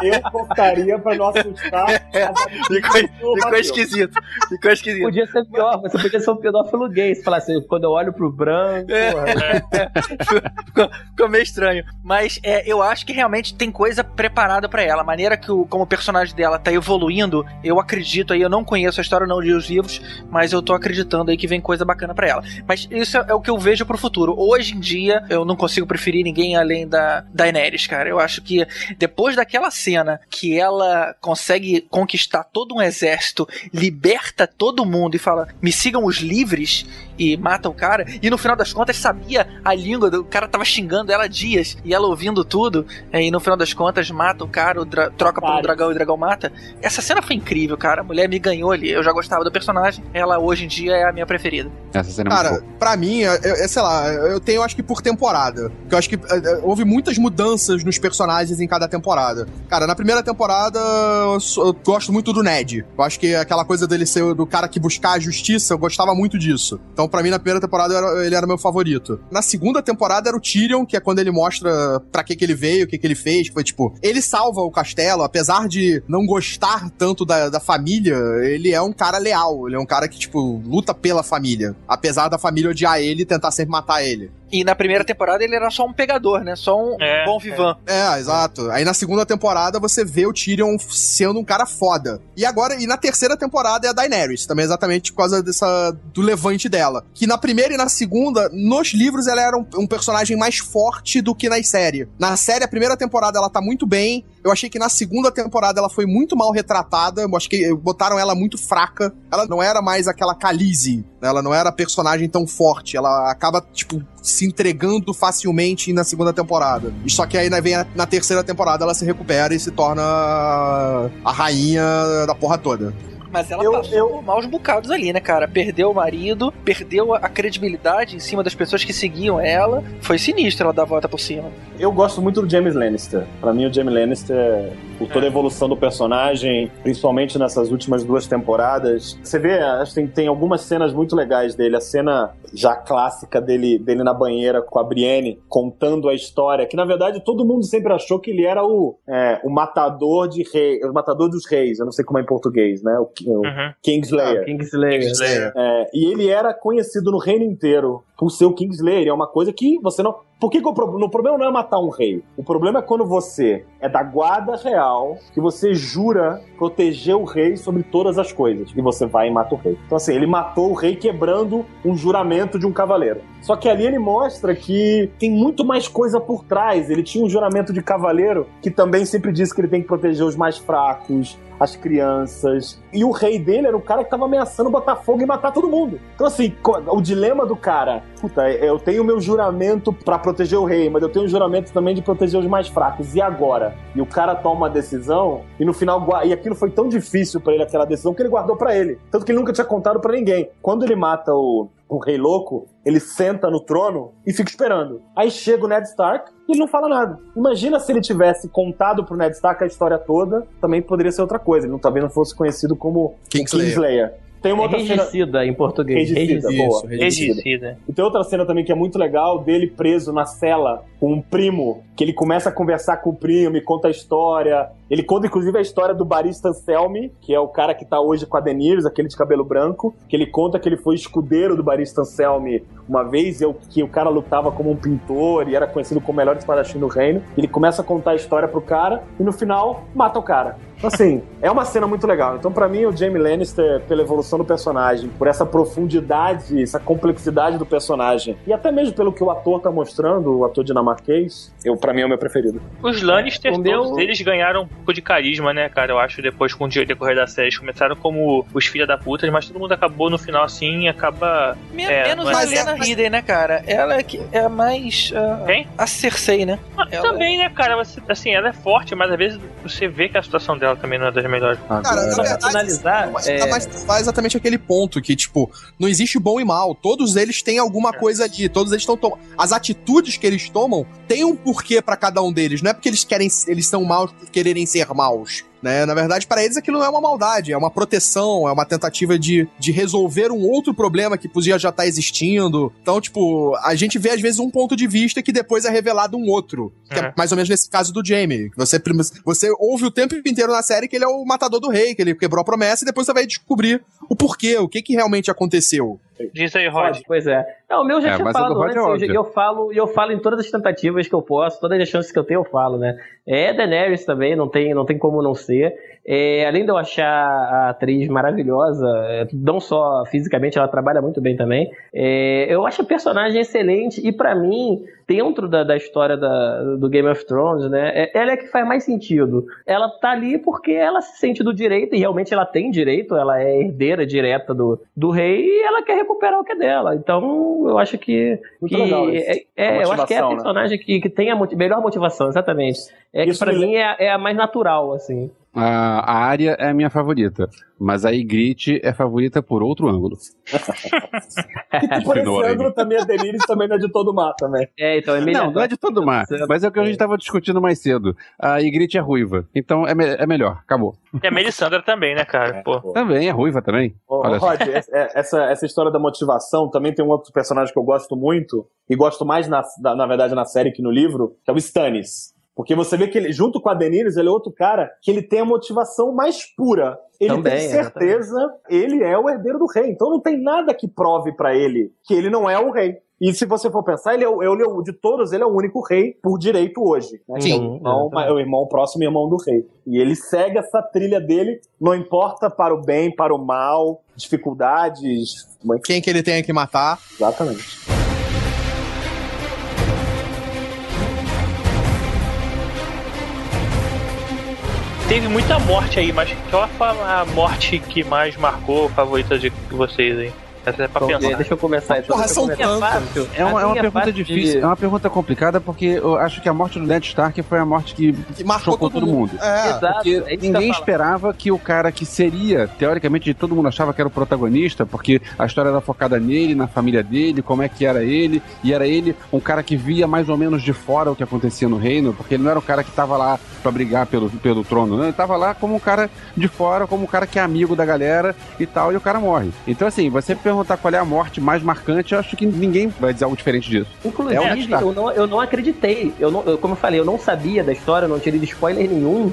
Eu, eu cortaria pra não assustar. [LAUGHS] Ficou, ficou esquisito. Ficou esquisito. Podia ser pior, você podia ser um pedófilo gay. Se falasse, quando eu olho pro branco. É. [LAUGHS] ficou, ficou meio estranho. Mas é, eu acho que realmente tem coisa preparada pra ela. A maneira que o, como o personagem dela tá evoluindo, eu acredito aí. Eu não conheço a história, não li os livros, mas eu tô acreditando aí que vem coisa bacana pra ela. Mas isso é, é o que eu vejo pro futuro. Hoje em dia, eu não consigo preferir ninguém além da Daenerys, cara. Eu acho que depois daquela cena que ela consegue conquistar todo um exército, liberta todo mundo e fala: me sigam os livres e mata o cara, e no final das contas sabia a língua, do o cara tava xingando ela há dias, e ela ouvindo tudo, é, e no final das contas mata o cara, o dra- troca por um Cara. dragão e o dragão mata. Essa cena foi incrível, cara. A mulher me ganhou ali. Eu já gostava do personagem, ela hoje em dia é a minha preferida. Essa cena é muito Cara, boa. pra mim, é, é, sei lá, eu tenho acho que por temporada. Porque eu acho que é, é, houve muitas mudanças nos personagens em cada temporada. Cara, na primeira temporada eu, eu gosto muito do Ned. Eu acho que aquela coisa dele ser do cara que buscar a justiça, eu gostava muito disso. Então, pra mim, na primeira temporada ele era meu favorito. Na segunda temporada era o Tyrion, que é quando ele mostra pra que que ele veio, o que que ele fez. Foi tipo, ele salva o castelo, apesar de não gostar tanto da, da família, ele é um cara leal. Ele é um cara que, tipo, luta pela família. Apesar da família odiar ele e tentar sempre matar ele. E na primeira temporada ele era só um pegador, né? Só um É, bom vivan. É, exato. Aí na segunda temporada você vê o Tyrion sendo um cara foda. E agora, e na terceira temporada é a Daenerys, também exatamente por causa dessa do levante dela. Que na primeira e na segunda, nos livros ela era um, um personagem mais forte do que na série. Na série, a primeira temporada ela tá muito bem. Eu achei que na segunda temporada ela foi muito mal retratada. Eu acho que botaram ela muito fraca. Ela não era mais aquela Khaleesi. né? Ela não era personagem tão forte. Ela acaba, tipo, se entregando facilmente na segunda temporada. Só que aí né, vem a- na terceira temporada ela se recupera e se torna a rainha da porra toda. Mas ela Eu- passou eu- maus bocados ali, né, cara? Perdeu o marido, perdeu a credibilidade em cima das pessoas que seguiam ela. Foi sinistro ela dar a volta por cima. Eu gosto muito do James Lannister. Pra mim, o James Lannister, por toda a evolução do personagem, principalmente nessas últimas duas temporadas. Você vê, acho que tem, tem algumas cenas muito legais dele. A cena já clássica dele, dele na banheira com a Brienne, contando a história, que na verdade todo mundo sempre achou que ele era o, é, o matador de rei, o matador dos reis. Eu não sei como é em português, né? O, o Uhum. Kingslayer. Ah, Kingslayer. Kingslayer. É, e ele era conhecido no reino inteiro por ser o Kingslayer. É uma coisa que você não. Por que, que o, pro- o problema não é matar um rei? O problema é quando você é da guarda real, que você jura proteger o rei sobre todas as coisas. E você vai e mata o rei. Então, assim, ele matou o rei quebrando um juramento de um cavaleiro. Só que ali ele mostra que tem muito mais coisa por trás. Ele tinha um juramento de cavaleiro que também sempre disse que ele tem que proteger os mais fracos, as crianças. E o rei dele era o cara que tava ameaçando botar fogo e matar todo mundo. Então, assim, o dilema do cara, puta, eu tenho meu juramento pra proteger o rei, mas eu tenho um juramento também de proteger os mais fracos. E agora? E o cara toma uma decisão e no final, e aquilo foi tão difícil pra ele, aquela decisão, que ele guardou pra ele. Tanto que ele nunca tinha contado pra ninguém. Quando ele mata o, o rei louco, ele senta no trono e fica esperando. Aí chega o Ned Stark e ele não fala nada. Imagina se ele tivesse contado pro Ned Stark a história toda, também poderia ser outra coisa. Ele não, talvez não fosse conhecido como Kingslayer. Kingslayer. Tem uma outra cena. Em português. Regicida, Regicida. boa. Isso, regicida. Regicida. E tem outra cena também que é muito legal, dele preso na cela com um primo, que ele começa a conversar com o primo e conta a história. Ele conta, inclusive, a história do barista Selmy, que é o cara que tá hoje com a Daenerys, aquele de cabelo branco, que ele conta que ele foi escudeiro do barista Selmy uma vez, eu- que o cara lutava como um pintor e era conhecido como o melhor espadachim do reino. Ele começa a contar a história pro cara e no final mata o cara. Então, assim, [LAUGHS] é uma cena muito legal. Então, pra mim, o Jaime Lannister, pela evolução do personagem, por essa profundidade, essa complexidade do personagem, e até mesmo pelo que o ator tá mostrando, o ator dinamarquês, eu, pra mim é o meu preferido. Os Lannisters, O meu- todos eles ganharam um pouco de carisma, né, cara? Eu acho, depois com o dia- decorrer da série. Eles começaram como os filha da puta, mas todo mundo acabou no final assim e acaba. Me- É, menos mas a é- Lena mas- Headey, né, cara? Ela é, que é a mais. ah, Quem? a Cersei, né? Mas Ela- Também, né, cara? Você, assim, ela é forte, mas às vezes você vê que a situação dela também não é das melhores. Cara, Agora, na verdade, finalizar, Mas é, tá mais faz exatamente aquele ponto que, tipo, não existe bom e mal. Todos eles têm alguma coisa ali. Todos eles estão tomando. As atitudes que eles tomam têm um porquê pra cada um deles. Não é porque eles querem. Eles são maus por quererem ser maus. Né? Na verdade, para eles aquilo não é uma maldade, é uma proteção, é uma tentativa de, de resolver um outro problema que podia já estar existindo. Então, tipo, a gente vê às vezes um ponto de vista que depois é revelado um outro. Que é, É. mais ou menos nesse caso do Jamie. Você, você ouve o tempo inteiro na série que ele é o matador do rei, que ele quebrou a promessa, e depois você vai descobrir o porquê, o que, que realmente aconteceu. Diz aí, Rod. Pois é. Não, o meu já É, tinha a falado antes, é eu, óbvia. eu falo, e eu falo em todas as tentativas que eu posso, todas as chances que eu tenho, eu falo, né? É Daenerys também, não tem, não tem como não ser. É, além de eu achar a atriz maravilhosa, é, não só fisicamente, ela trabalha muito bem também. é, eu acho a personagem excelente e pra mim, dentro da, da história da- do Game of Thrones, né? é- ela é que faz mais sentido. Ela tá ali porque ela se sente do direito e realmente ela tem direito, ela é herdeira direta do, do rei e ela quer recuperar o que é dela. Então, eu acho que. Muito que legal isso. é, é, eu acho que é a né? personagem que, que tem a melhor motivação, exatamente. É que Isso pra me mim é, é a mais natural, assim. A, área é a minha favorita, mas a Ygritte é favorita por outro ângulo. E por [LAUGHS] esse ângulo também a Daenerys também não é de todo mar também. É, então é melhor. Não, não é de todo mar, mas é o que a gente estava discutindo mais cedo. A Ygritte é ruiva, então é, me- é melhor, acabou. E a Melisandre também, né, cara? Pô. Também é ruiva também. Ô. Rod, essa- essa, essa história da motivação também tem um outro personagem que eu gosto muito, e gosto mais, na, da- na verdade, na série que no livro, que é o Stannis. Porque você vê que ele, junto com a Daenerys, ele é outro cara que ele tem a motivação mais pura. Ele Também, tem certeza, ele é o herdeiro do rei. Então não tem nada que prove pra ele que ele não é o rei. E se você for pensar, ele é, o- ele é de todos, ele é o único rei por direito hoje. né? Sim. Que é o irmão, é o irmão próximo irmão do rei. E ele segue essa trilha dele, não importa para o bem, para o mal, dificuldades. Quem que ele tem que matar? Exatamente. Teve muita morte aí, mas qual a morte que mais marcou, favorita de vocês aí? Essa é pra Bom, pensar. Deixa eu começar então. Porra, são tantas. É uma, A é uma minha pergunta parte difícil, de- é uma pergunta complicada porque eu acho que a morte do Ned Stark foi a morte que, Que marcou chocou todo mundo. É. Exato, Porque é ninguém esperava que o cara que seria, teoricamente, todo mundo achava que era o protagonista, porque a história era focada nele, na família dele, como é que era ele, e era ele um cara que via mais ou menos de fora o que acontecia no reino, porque ele não era o cara que tava lá pra brigar pelo, pelo trono, né? Ele tava lá como um cara de fora, como um cara que é amigo da galera e tal, e o cara morre. Então, assim, você perguntar qual é a morte mais marcante, eu acho que ninguém vai dizer algo diferente disso. Inclusive, É eu, não, eu não acreditei. Eu não, eu- como eu falei, eu não sabia da história, não tirei de spoiler nenhum.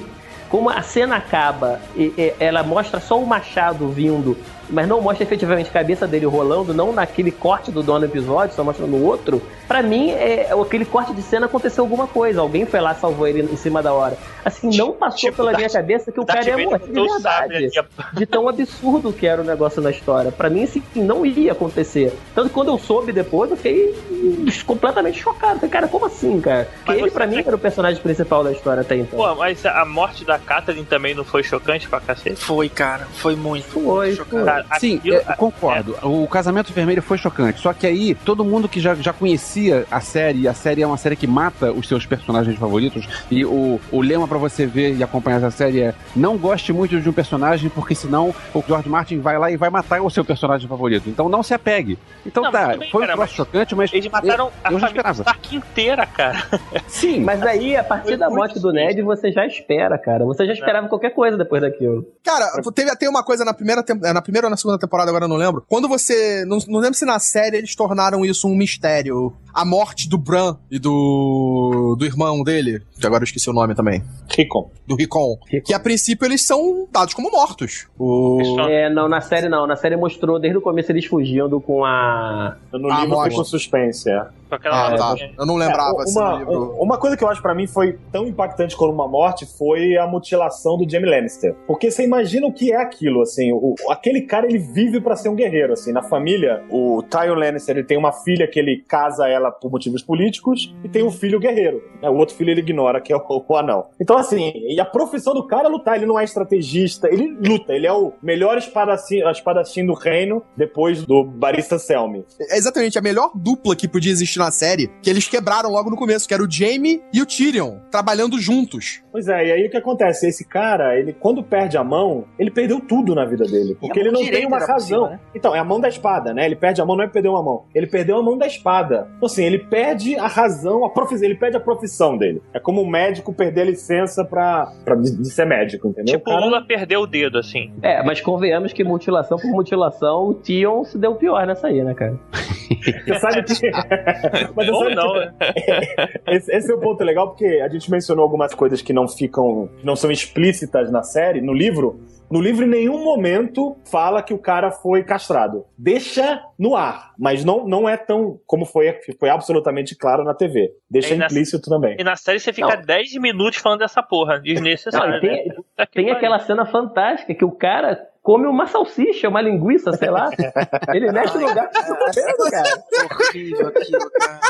Como a cena acaba, e, e ela mostra só o machado vindo, mas não mostra efetivamente a cabeça dele rolando, não naquele corte do dono episódio, só mostra no outro. Pra mim, é, aquele corte de cena aconteceu alguma coisa. Alguém foi lá e salvou ele em cima da hora. Assim, não passou Tipo, pela Darth- minha cabeça que o Darth cara ia morrer de sabre verdade de tão absurdo que era o negócio na história. Pra mim, assim, não ia acontecer. Tanto que quando eu soube depois, eu fiquei completamente chocado. Falei, cara, como assim, cara? Porque Mas ele, pra mim, era o personagem principal da história até então. Pô, mas a morte da Catherine também não foi chocante pra cacete? Foi, cara. Foi muito. foi, foi. Cara, Sim, aquilo- é, concordo. O Casamento Vermelho foi chocante. Só que aí, todo mundo que já, já conhecia a série, e a série é uma série que mata os seus personagens favoritos, e o, o lema pra você ver e acompanhar essa série é não goste muito de um personagem, porque senão o George Martin vai lá e vai matar o seu personagem favorito. Então não se apegue. Então Não, tá, bem, foi um cara, troço chocante, mas Eles mataram a eu já família. Stark inteira, cara. [LAUGHS] Sim, Mas aí, a partir Foi da morte do Ned, você já espera, cara. Você já esperava qualquer coisa depois daquilo. Cara, teve até uma coisa na primeira, é, na primeira ou na segunda temporada, agora eu não lembro. Quando você. Não, não lembro se na série eles tornaram isso um mistério. A morte do Bran e do. do irmão dele. Que agora eu esqueci o nome também. Rickon. Do Rickon. Que a princípio eles são dados como mortos. O. É, não, na série não. Na série mostrou desde o começo eles fugindo com a. No livro ficou suspense, é. Com aquela Ah, tá. Eu não lembrava É, assim uma, uma coisa que eu acho pra mim foi tão impactante como uma morte foi a mutilação do Jamie Lannister. Porque você imagina o que é aquilo, assim, o, aquele cara ele vive pra ser um guerreiro, assim, na família, o Tywin Lannister ele tem uma filha que ele casa ela por motivos políticos e tem um filho guerreiro. né? O outro filho ele ignora, que é o, o anão. Então, assim, e a profissão do cara é lutar, ele não é estrategista, ele luta, ele é o melhor espadachim, espadachim do reino depois do Barista Selmy. É exatamente a melhor dupla que podia existir na série, que eles quebraram logo no começo, que era o Jaime e o Tyrion, trabalhando juntos. Pois é, e aí o que acontece? Esse cara, ele quando perde a mão, ele perdeu tudo na vida dele. Porque a ele não tem uma razão. cima, né? Então, é a mão da espada, né? Ele perde a mão, não é que perdeu uma mão. Ele perdeu a mão da espada. Então, assim, ele perde a razão, a profissão, ele perde a profissão dele. É como um médico perder a licença pra, pra de, de ser médico, entendeu? Tipo, O o cara- Lula perdeu o dedo, assim. É, mas convenhamos que mutilação por mutilação, o Tion se deu pior nessa aí, né, cara? Você sabe [LAUGHS] que. [LAUGHS] Mas Ou não, que- né? [LAUGHS] esse, esse é o ponto legal, porque a gente mencionou algumas coisas que não ficam. que não são explícitas na série, no livro. No livro, em nenhum momento fala que o cara foi castrado. Deixa no ar, mas não, não é tão como foi, foi absolutamente claro na TV. Deixa E na- implícito também. E na série você fica 10 minutos falando dessa porra. Desnecessário, Não, tem- né? Tem aquela cena fantástica que o cara come uma salsicha, uma linguiça, sei lá. [LAUGHS] Ele mexe no gato e tá comendo, cara. Horrível aquilo, cara.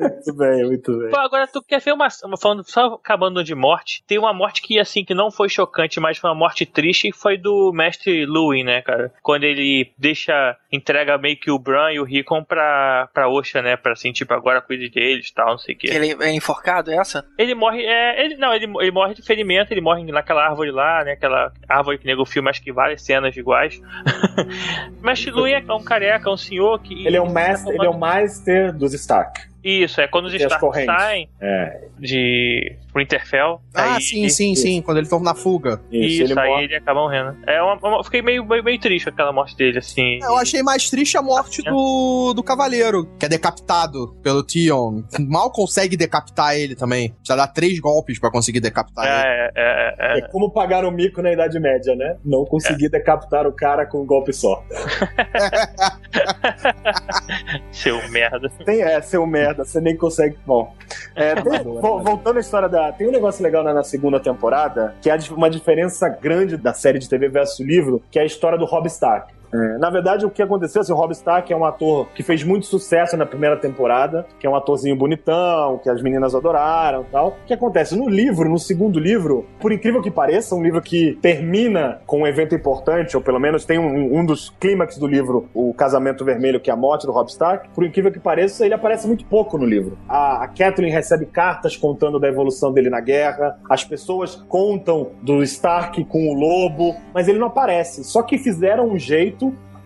Muito bem, muito bem. Pô, agora tu quer ver uma, uma- falando só acabando de morte, tem uma morte que assim que não foi chocante, mas foi uma morte triste, foi do mestre Luin, né, cara? Quando ele deixa entrega meio que o Bran e o Rickon pra para Osha, né, para assim, tipo, agora cuide deles, tal, não sei o quê. Que ele é enforcado, é essa? Ele morre, é, ele, não, ele, ele morre de ferimento, ele morre naquela árvore lá, né, aquela árvore que nego o filme, acho que várias cenas iguais. [LAUGHS] Mestre Luin é um careca, um senhor que Ele é o master, ele é o master dos Stark. Isso, é quando os Stark saem É. de Winterfell. Ah, aí- sim, sim, sim. Quando eles estão na fuga. Isso, Isso, ele aí morre. ele acaba morrendo. É uma, uma- fiquei meio, meio, meio triste aquela morte dele, assim. Eu achei mais triste a morte do, do cavaleiro, que é decapitado pelo Tion. Mal consegue decapitar ele também. Precisa dar três golpes pra conseguir decapitar ele. É, é, é, É como pagar o mico na Idade Média, né? Não conseguir decapitar o cara com um golpe só. [LAUGHS] [LAUGHS] seu merda. Tem, é, seu merda, você nem consegue. Bom. É, [LAUGHS] tem- vo- voltando à história da. Tem um negócio legal na, na segunda temporada, que é uma diferença grande da série de TV versus livro, que é a história do Rob Stark. É, na verdade, o que aconteceu, assim, o Rob Stark é um ator que fez muito sucesso na primeira temporada, que é um atorzinho bonitão, que as meninas adoraram e tal. O que acontece? No livro, no segundo livro, por incrível que pareça, um livro que termina com um evento importante, ou pelo menos tem um, um dos clímax do livro, o Casamento Vermelho, que é a morte do Rob Stark, por incrível que pareça, ele aparece muito pouco no livro. A, a Kathleen recebe cartas contando da evolução dele na guerra, as pessoas contam do Stark com o lobo, mas ele não aparece. Só que fizeram um jeito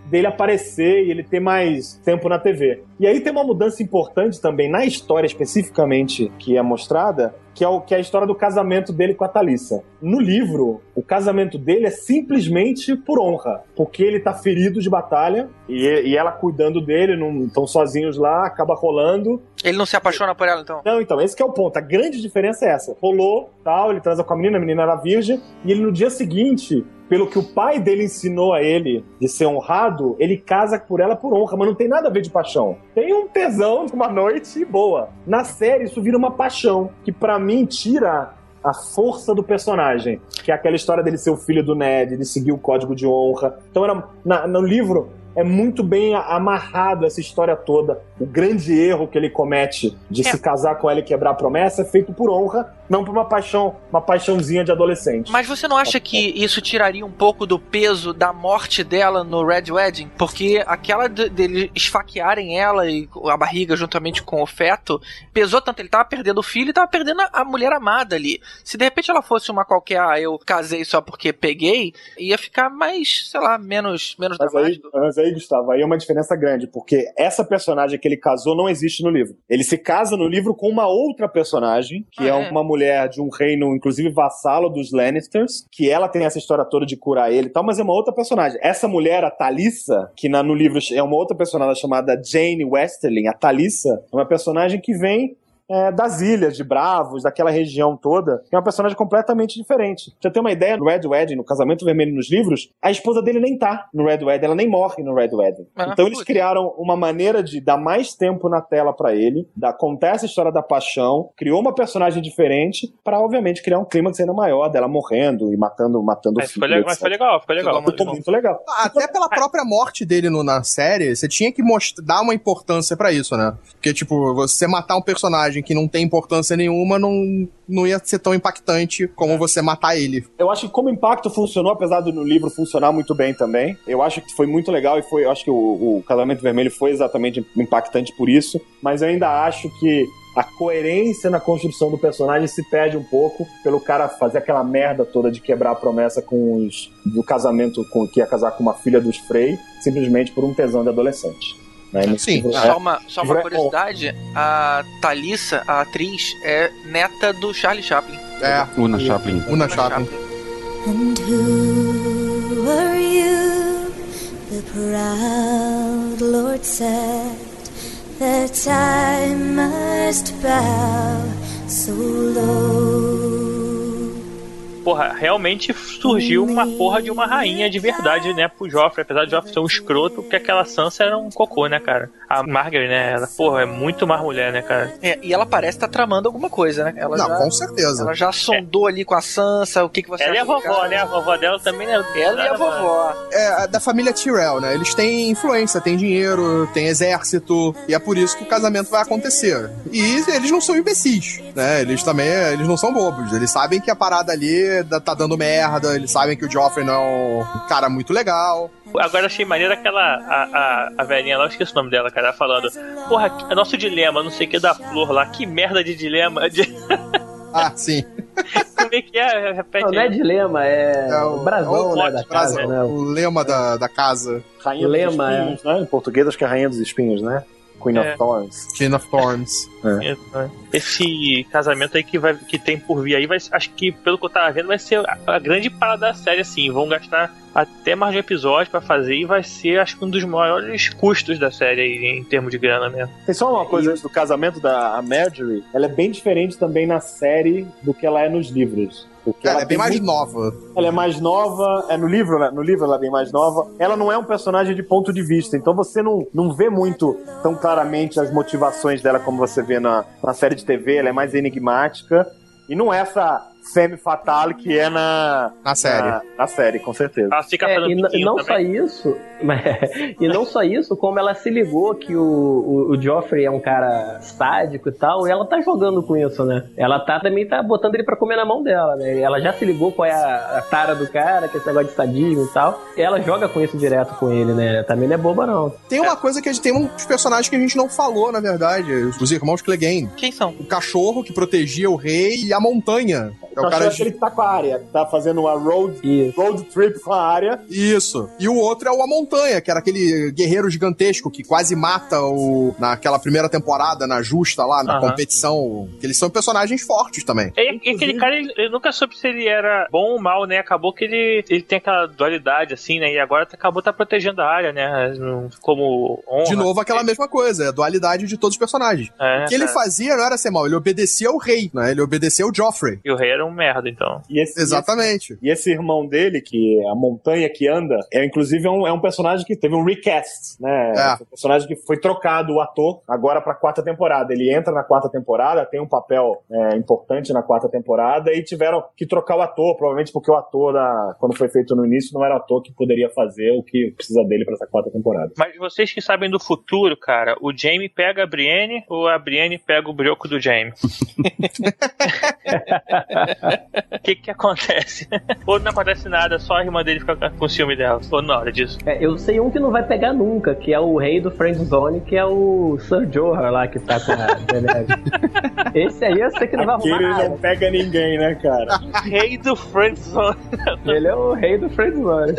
dele aparecer e ele ter mais tempo na TV. E aí tem uma mudança importante também na história especificamente que é mostrada, que é, o, que é a história do casamento dele com a Thalissa. No livro, o casamento dele é simplesmente por honra, porque ele tá ferido de batalha e, e ela cuidando dele, não estão sozinhos lá, acaba rolando. Ele não se apaixona por ela, então? Não, então, esse que é o ponto. A grande diferença é essa. Rolou, tal, ele transa com a menina, a menina era virgem, e ele no dia seguinte, pelo que o pai dele ensinou a ele de ser honrado, ele casa por ela por honra, mas não tem nada a ver de paixão. Tem um tesão de uma noite boa. Na série, isso vira uma paixão, que pra mim tira a força do personagem, que é aquela história dele ser o filho do Ned, de seguir o código de honra. Então, era, na- no livro, é muito bem amarrado essa história toda. O grande erro que ele comete de É. se casar com ela e quebrar a promessa é feito por honra, não por uma paixão, uma paixãozinha de adolescente. Mas você não acha que isso tiraria um pouco do peso da morte dela no Red Wedding? Porque aquela de- dele esfaquearem ela e a barriga juntamente com o feto pesou tanto. Ele tava perdendo o filho e tava perdendo a, a mulher amada ali. Se de repente ela fosse uma qualquer, ah, eu casei só porque peguei, ia ficar mais, sei lá, menos, menos Mas aí, dramático. Mas aí, Gustavo, aí é uma diferença grande, porque essa personagem que ele casou não existe no livro. Ele se casa no livro com uma outra personagem, que Ah, é, é? uma mulher de um reino, inclusive vassalo dos Lannisters, que ela tem essa história toda de curar ele e tal, mas é uma outra personagem. Essa mulher, a Talissa, que na- no livro é uma outra personagem chamada Jane Westerling, a Talissa, é uma personagem que vem é, das ilhas, de Bravos, daquela região toda, que é uma personagem completamente diferente. Pra você ter uma ideia, no Red Wedding, no Casamento Vermelho nos livros, a esposa dele nem tá no Red Wedding, ela nem morre no Red Wedding. Ah, então eles putz. criaram uma maneira de dar mais tempo na tela pra ele, da, contar essa história da paixão, criou uma personagem diferente, pra obviamente criar um clímax ainda maior dela morrendo e matando, matando o Mas filho. foi, legal, mas foi legal, ficou legal. Ficou Ficou muito legal. Até pela própria morte dele no- na série, você tinha que mostrar, dar uma importância pra isso, né? Porque, tipo, você matar um personagem que não tem importância nenhuma não, não ia ser tão impactante como você matar ele. Eu acho que como impacto funcionou, apesar do no livro funcionar muito bem também. Eu acho que foi muito legal e foi, eu acho que o, o Casamento Vermelho foi exatamente impactante por isso. Mas eu ainda acho que a coerência na construção do personagem se perde um pouco pelo cara fazer aquela merda toda de quebrar a promessa com os do casamento com que ia casar com uma filha dos Frey, simplesmente por um tesão de adolescente. Né? Sim. livro- Só uma, só uma é curiosidade, a Thalissa, a atriz, é neta do Charlie Chaplin. É, Una Chaplin. Una Chaplin. And who are you? The proud Lord said that I must bow so low. Porra, realmente surgiu uma porra de uma rainha de verdade, né, pro Joffrey. Apesar de Joffrey ser um escroto, porque aquela Sansa era um cocô, né, cara? A Margaret, né, ela, porra, é muito mais mulher, né, cara? É, e ela parece estar tramando alguma coisa, né? Ela Não, já, com certeza. Ela já sondou ali com a Sansa, o que, que você Ela é a vovó, cara? né? A vovó dela também, né? Ela e a vovó. É, da família Tyrell, né? Eles têm influência, têm dinheiro, têm exército, e é por isso que o casamento vai acontecer. E eles não são imbecis, né? Eles também, eles não são bobos. Eles sabem que a parada ali da- tá dando merda, eles sabem que o Joffrey não é um cara muito legal. Agora achei maneiro aquela. A, a, a velhinha lá, eu esqueci o nome dela, cara, falando. Porra, é nosso dilema, não sei o que da flor lá. Que merda de dilema. De... [LAUGHS] Ah, sim. Como é que é? Repete Não, não é dilema, é, É o brasão, o né, mote, da brasão, casa, né? O lema da, da casa. Rainha Lema, dos espinhos, né? Em português, acho que é Rainha dos Espinhos, né? Queen É. of Thorns. Chain of Thorns. Esse casamento aí que, vai, que tem por vir aí, vai, acho que pelo que eu tava vendo, vai ser a, a grande parada da série, assim. Vão gastar até mais de um episódio pra fazer e vai ser, acho que, um dos maiores custos da série aí, em termos de grana mesmo. Tem só uma coisa antes do casamento da Marjorie. Ela é bem diferente também na série do que ela é nos livros. Porque Ela é bem mais muito- nova. Ela é mais nova, é no livro, né? No livro ela é bem mais nova. Ela não é um personagem de ponto de vista, então você não, não vê muito tão claramente as motivações dela como você vê na, na série de TV. Ela é mais enigmática. E não é essa femme fatale que é na, Na série. na, na série, com certeza. Ela fica É, e, biquinho não só também. isso, [LAUGHS] mas- e não só isso, como ela se ligou que o, o, o Joffrey é um cara sádico e tal, e ela tá jogando com isso, né? Ela tá também tá botando ele pra comer na mão dela, né? Ela já se ligou qual é a, a tara do cara, que é esse negócio de sadismo e tal. E ela joga com isso direto com ele, né? Também não é boba, não. Tem uma coisa que a gente tem uns personagens que a gente não falou, na verdade. Os irmãos Clegane. Quem são? O cachorro que protegia o rei e a montanha. É o cara acho que ele de... que tá com a área, que tá fazendo uma road, Isso. road trip com a área. Isso. E o outro é o A Montanha, que era aquele guerreiro gigantesco que quase mata o. naquela primeira temporada, na justa lá, na Aham. competição. Que eles são personagens fortes também. E, e aquele cara, ele, ele nunca soube se ele era bom ou mal, né? Acabou que ele, ele tem aquela dualidade, assim, né? E agora tá- acabou tá protegendo a área, né? Como honra. De novo, aquela mesma coisa, é a dualidade de todos os personagens. É, O que ele cara. fazia não era ser mal, ele obedecia ao rei, né? Ele obedecia ao Joffrey. E o rei era um merda, então. E esse, Exatamente. E esse irmão dele, que é a montanha que anda, é inclusive é um, é um personagem que teve um recast, né? É. um personagem que foi trocado o ator agora pra quarta temporada. Ele entra na quarta temporada, tem um papel é, importante na quarta temporada e tiveram que trocar o ator, provavelmente porque o ator, da- quando foi feito no início, não era o ator que poderia fazer o que precisa dele pra essa quarta temporada. Mas vocês que sabem do futuro, cara, o Jamie pega a Brienne ou a Brienne pega o brioco do Jamie? [LAUGHS] O [LAUGHS] que que acontece? ou não acontece nada, só a irmã dele fica com ciúme dela. Ou na hora disso. É, eu sei um que não vai pegar nunca, que é o rei do Friend Zone, que é o Sir Jorah lá que tá com a [LAUGHS] Daenerys. Esse aí eu sei que não vai arrumar Aquele nada. não pega ninguém, né, cara? Rei do Friendzone. [LAUGHS] Ele é o rei do Friend Zone.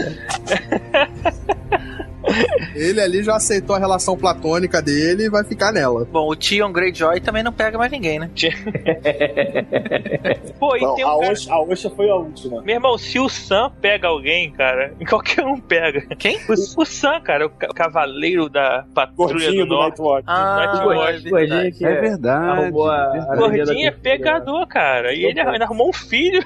Ele ali já aceitou a relação platônica dele e vai ficar nela. Bom, o Tion Greyjoy também não pega mais ninguém, né? Pô, e Bom, tem um a, cara... Osha, a Osha foi a última. Meu irmão, se o Sam pega alguém, cara, [LAUGHS] qualquer um pega. Quem? O, o Sam, cara, o ca- cavaleiro da patrulha Gordinho do do. Nightwatch. Ah, Nightwatch. Gordinho que É verdade. arrumou a, a Gordinho é pegador, cara. E ele ainda arrumou um filho.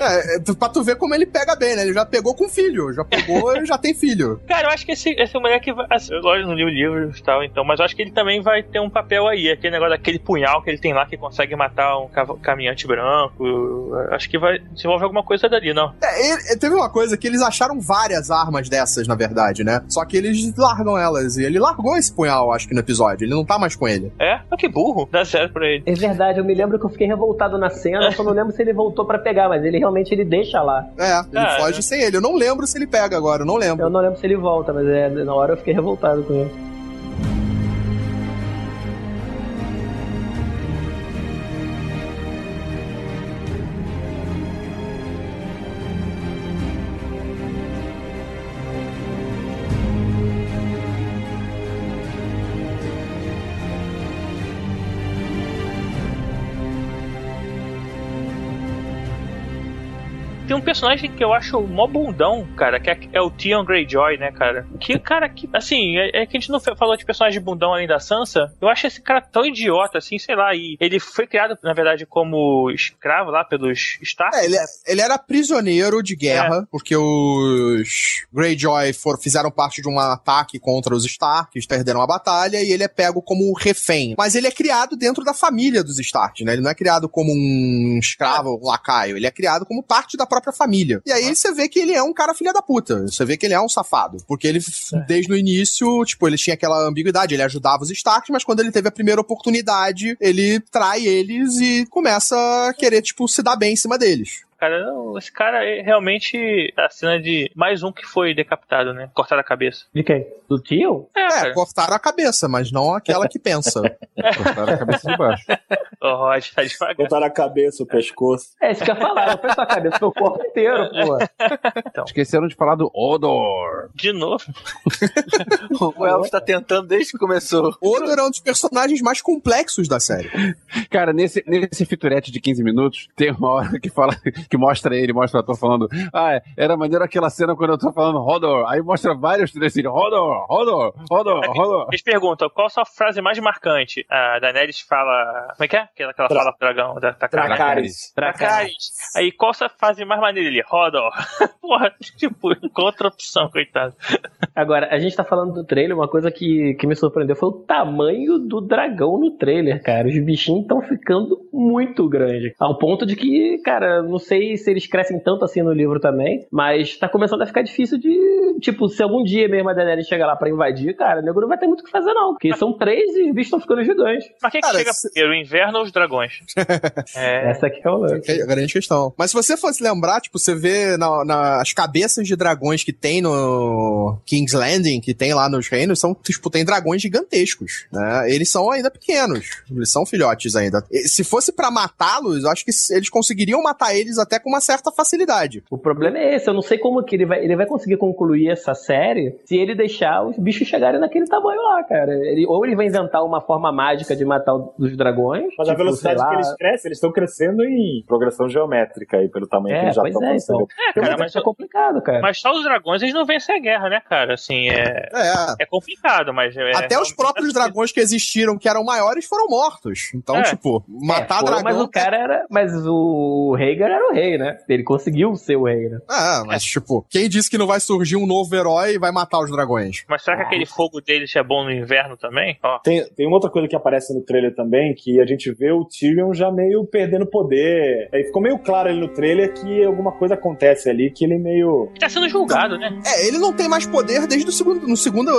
É, é, pra tu ver como ele pega bem, né? Ele já pegou com filho. Já pegou [LAUGHS] e já tem filho. Cara, eu acho que esse, esse moleque vai. assim, Eu gosto não li o livro e tal, então, mas eu acho que ele também vai ter um papel aí. Aquele negócio daquele punhal que ele tem lá que consegue matar um caminhante branco. Acho que vai desenvolver alguma coisa dali, não. É, ele- teve uma coisa que eles acharam várias armas dessas, na verdade, né? Só que eles largam elas. E ele largou esse punhal, acho que no episódio. Ele não tá mais com ele. É? Ah, que burro. Dá zero pra ele. É verdade, eu me lembro que eu fiquei revoltado na cena, eu só não lembro se ele voltou pra pegar, mas ele realmente ele deixa lá. É, ele Ah, foge é. sem ele. Eu não lembro se ele pega agora, eu não lembro. Eu não lembro se ele volta, mas é, na hora eu fiquei revoltado com ele. Personagem que eu acho mó bundão, cara, que é, é o Theon Greyjoy, né, cara? Que, cara, que, assim, é, é que a gente não falou de personagem bundão além da Sansa. Eu acho esse cara tão idiota, assim, sei lá, e ele foi criado, na verdade, como escravo lá pelos Stark. É, ele, né? ele era prisioneiro de guerra, porque os Greyjoy for, fizeram parte de um ataque contra os Stark, eles perderam a batalha, e ele é pego como refém. Mas ele é criado dentro da família dos Stark, né? Ele não é criado como um escravo, um lacaio, ele é criado como parte da própria família. E aí você vê que ele é um cara filha da puta, você vê que ele é um safado, porque ele, desde o início, tipo, ele tinha aquela ambiguidade, ele ajudava os Stark, mas quando ele teve a primeira oportunidade, ele trai eles e começa a querer, tipo, se dar bem em cima deles. Cara, não, esse cara é realmente a cena de mais um que foi decapitado, né? Cortaram a cabeça. De quem? Do tio? É, É, cortaram a cabeça, mas não aquela que pensa. [LAUGHS] Cortaram a cabeça de baixo. O Rod tá devagar. Botaram a cabeça, o pescoço. É isso que eu ia falar, não foi só a cabeça, foi o corpo inteiro, pô. Esqueceram de falar do Odor. De novo. [LAUGHS] O Elvis tá tentando desde que começou. Odor é um dos personagens mais complexos da série. Cara, nesse, nesse fiturete de 15 minutos, tem uma hora que fala, que mostra ele, mostra o ator falando, ah, era maneiro aquela cena quando eu tô falando Rodor, aí mostra vários trechos assim, Rodor, Rodor, Rodor, Rodor. Eles perguntam qual a sua frase mais marcante. A Daenerys fala. Como é que é? Aquela que ela fala pro dragão da. Dracarys. Dracarys. Aí qual a sua frase mais maneira? Ele, Rodor. [LAUGHS] Porra, tipo, contra opção, coitado. Agora, a gente tá falando do trailer, uma coisa que, que me surpreendeu foi o tamanho do dragão no trailer, cara. Os bichinhos estão ficando muito grandes. Ao ponto de que, cara, não sei se eles crescem tanto assim no livro também, mas tá começando a ficar difícil de. Tipo, se algum dia mesmo a Daenerys chegar lá pra invadir, cara, o nego não vai ter muito o que fazer, não. Porque são três e os bichos estão ficando gigantes. Mas quem que Cara, chega se- primeiro, o inverno ou os dragões? [LAUGHS] é. Essa aqui é o lance. É a grande questão. Mas se você fosse lembrar, tipo, você vê na, na- as cabeças de dragões que tem no King's Landing, que tem lá nos reinos, são, tipo, tem dragões gigantescos, né? Eles são ainda pequenos. Eles são filhotes ainda. E se fosse pra matá-los, eu acho que eles conseguiriam matar eles até com uma certa facilidade. O problema é esse, eu não sei como que ele vai, ele vai conseguir concluir essa série se ele deixar os bichos chegarem naquele tamanho lá, cara. Ele, ou ele vai inventar uma forma mágica de matar os dragões. Mas a tipo, velocidade sei lá, que eles crescem, eles estão crescendo em progressão geométrica aí, pelo tamanho que É, eles já estão é, então. É, cara, mas, é complicado, cara. mas só os dragões eles não vencem a guerra, né, cara? Assim, é. É. É complicado, mas. é- Até os realmente próprios dragões que existiram, que eram maiores, foram mortos. Então, É. tipo, matar É, foram, dragão. Mas o cara era. Mas o Rhaegar era o rei, né? Ele conseguiu ser o rei, né? Ah, mas, tipo, quem disse que não vai surgir um novo herói e vai matar os dragões? Mas será que aquele fogo deles é bom no inverno também? Ó. Tem, tem uma outra coisa que aparece no trailer também, que a gente vê o Tyrion já meio perdendo poder. Aí ficou meio claro ali no trailer que alguma coisa acontece ali, que ele meio. Tá sendo julgado, né? É, ele não tem mais poder desde o segundo, no segundo,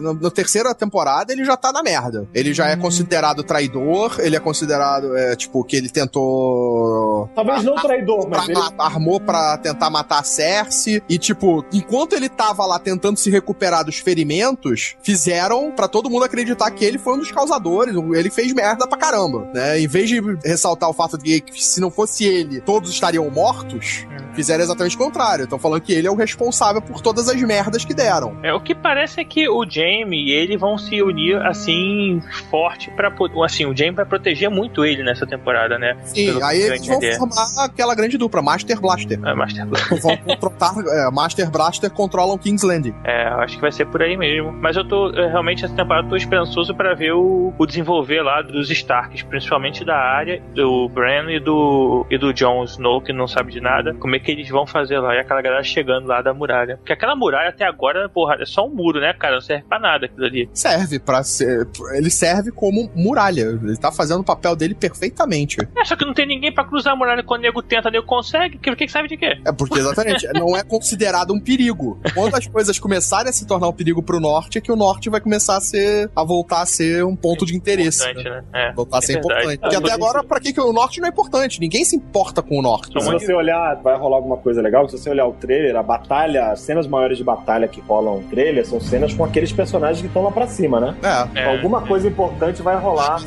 no, na terceira temporada, ele já tá na merda. Ele já é considerado traidor, ele é considerado, é, tipo, que ele tentou... Talvez não traidor, Pra, mas ele. Armou pra tentar matar a Cersei e, tipo, enquanto ele tava lá tentando se recuperar dos ferimentos, fizeram pra todo mundo acreditar que ele foi um dos causadores, ele fez merda pra caramba, né? Em vez de ressaltar o fato de que se não fosse ele, todos estariam mortos, fizeram exatamente o contrário. Estão falando que ele é o responsável por todas as merdas que deram. É, o que parece é que o Jaime e ele vão se unir assim forte para assim, o Jaime vai proteger muito ele nessa temporada, né? Sim, Pelo aí eles vão entender. formar aquela grande dupla, Master Blaster. É, Master vão controlar, é, Master Blaster controlam King's Landing. É, eu acho que vai ser por aí mesmo. Mas eu tô, eu realmente, essa temporada, tô esperançoso pra ver o, o desenvolver lá dos Starks, principalmente da área, do Bran e do, e do Jon Snow, que não sabe de nada. Como é que eles vão fazer lá? E aquela galera chegando lá da muralha. Porque aquela muralha até agora, porra, é só um muro, né, cara? Não serve pra nada aquilo ali. Serve para ser. Ele serve como muralha. Ele tá fazendo o papel dele perfeitamente. É, só que não tem ninguém pra cruzar a muralha quando o nego tenta, o nego consegue. O que, que serve de quê? É porque, exatamente, não é considerado um perigo. Quando as coisas começarem a se tornar um perigo pro norte, é que o norte vai começar a ser. a voltar a ser um ponto de interesse. Importante, né? É, Voltar a ser é verdade. importante. Porque Ah, até agora, pra que, que o norte não é importante? Ninguém se importa com o norte. Se você olhar, vai rolar alguma coisa legal. Se você olhar o trailer, a batalha, as cenas maiores de batalha que rolam no trailer são cenas com aqueles personagens que estão lá pra cima, né? É. É, Alguma coisa importante vai rolar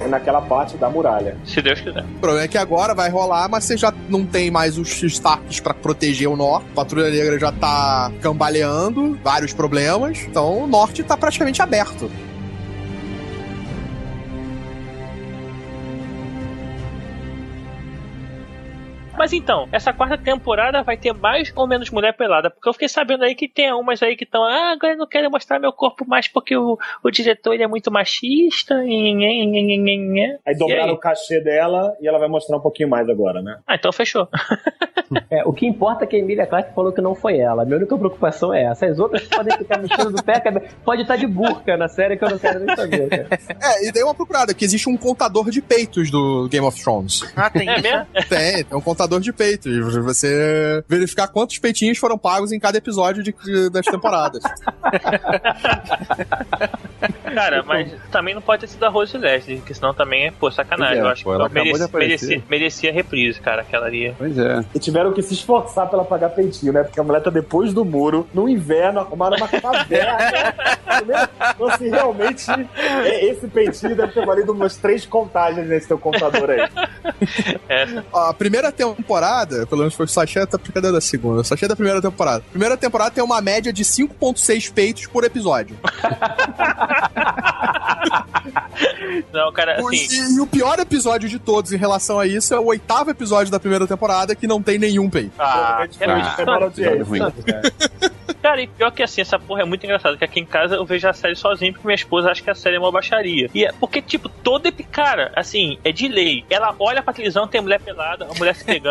É. naquela parte da muralha. Se Deus quiser. O problema é que agora vai rolar, mas você já não tem mais os Starks pra proteger o norte. A Patrulha Negra já tá cambaleando, vários problemas. Então o norte tá praticamente aberto. Mas então, essa quarta temporada vai ter mais ou menos mulher pelada, porque eu fiquei sabendo aí que tem umas aí que estão, ah, agora eu não quero mostrar meu corpo mais porque o, o diretor ele é muito machista. Aí Aí dobraram o cachê dela e ela vai mostrar um pouquinho mais agora, né? Ah, então fechou. [LAUGHS] É, o que importa é que a Emilia Clarke falou que não foi ela. A minha única preocupação é essa. As outras podem ficar mexendo do pé, pode estar de burca na série que eu não quero nem saber. Cara. É, e dei uma procurada, que existe um contador de peitos do Game of Thrones. Ah, tem É mesmo? Tem, tem um contador de peitos. Você verificar quantos peitinhos foram pagos em cada episódio de- de- das temporadas. [LAUGHS] Cara, mas também não pode ter sido a Rose Leslie, porque senão também é, pô, sacanagem. É, eu acho pô, que aparecer. merecia, merecia reprise, cara, aquela ali. Pois é. E tiveram que se esforçar pra ela pagar peitinho, né? Porque a mulher tá depois do muro, no inverno, arrumaram uma caverna. [LAUGHS] então, assim, realmente, é- esse peitinho deve ter valido umas três contagens nesse teu contador aí. A primeira temporada, pelo menos foi o Sachê, tá cadê da segunda? O Sachê é da primeira temporada. Primeira temporada tem uma média de 5.6 peitos por episódio. [LAUGHS] Não, cara, assim. E, e o pior episódio de todos em relação a isso é o oitavo episódio da primeira temporada que não tem nenhum peito. Ah, ah, audiência. ruim. [LAUGHS] Cara, e pior que assim, essa porra é muito engraçada, que aqui em casa eu vejo a série sozinho porque minha esposa acha que a série é uma baixaria. E é porque, tipo, todo cara, assim, é de lei. Ela olha pra televisão, tem mulher pelada, a mulher se pegando.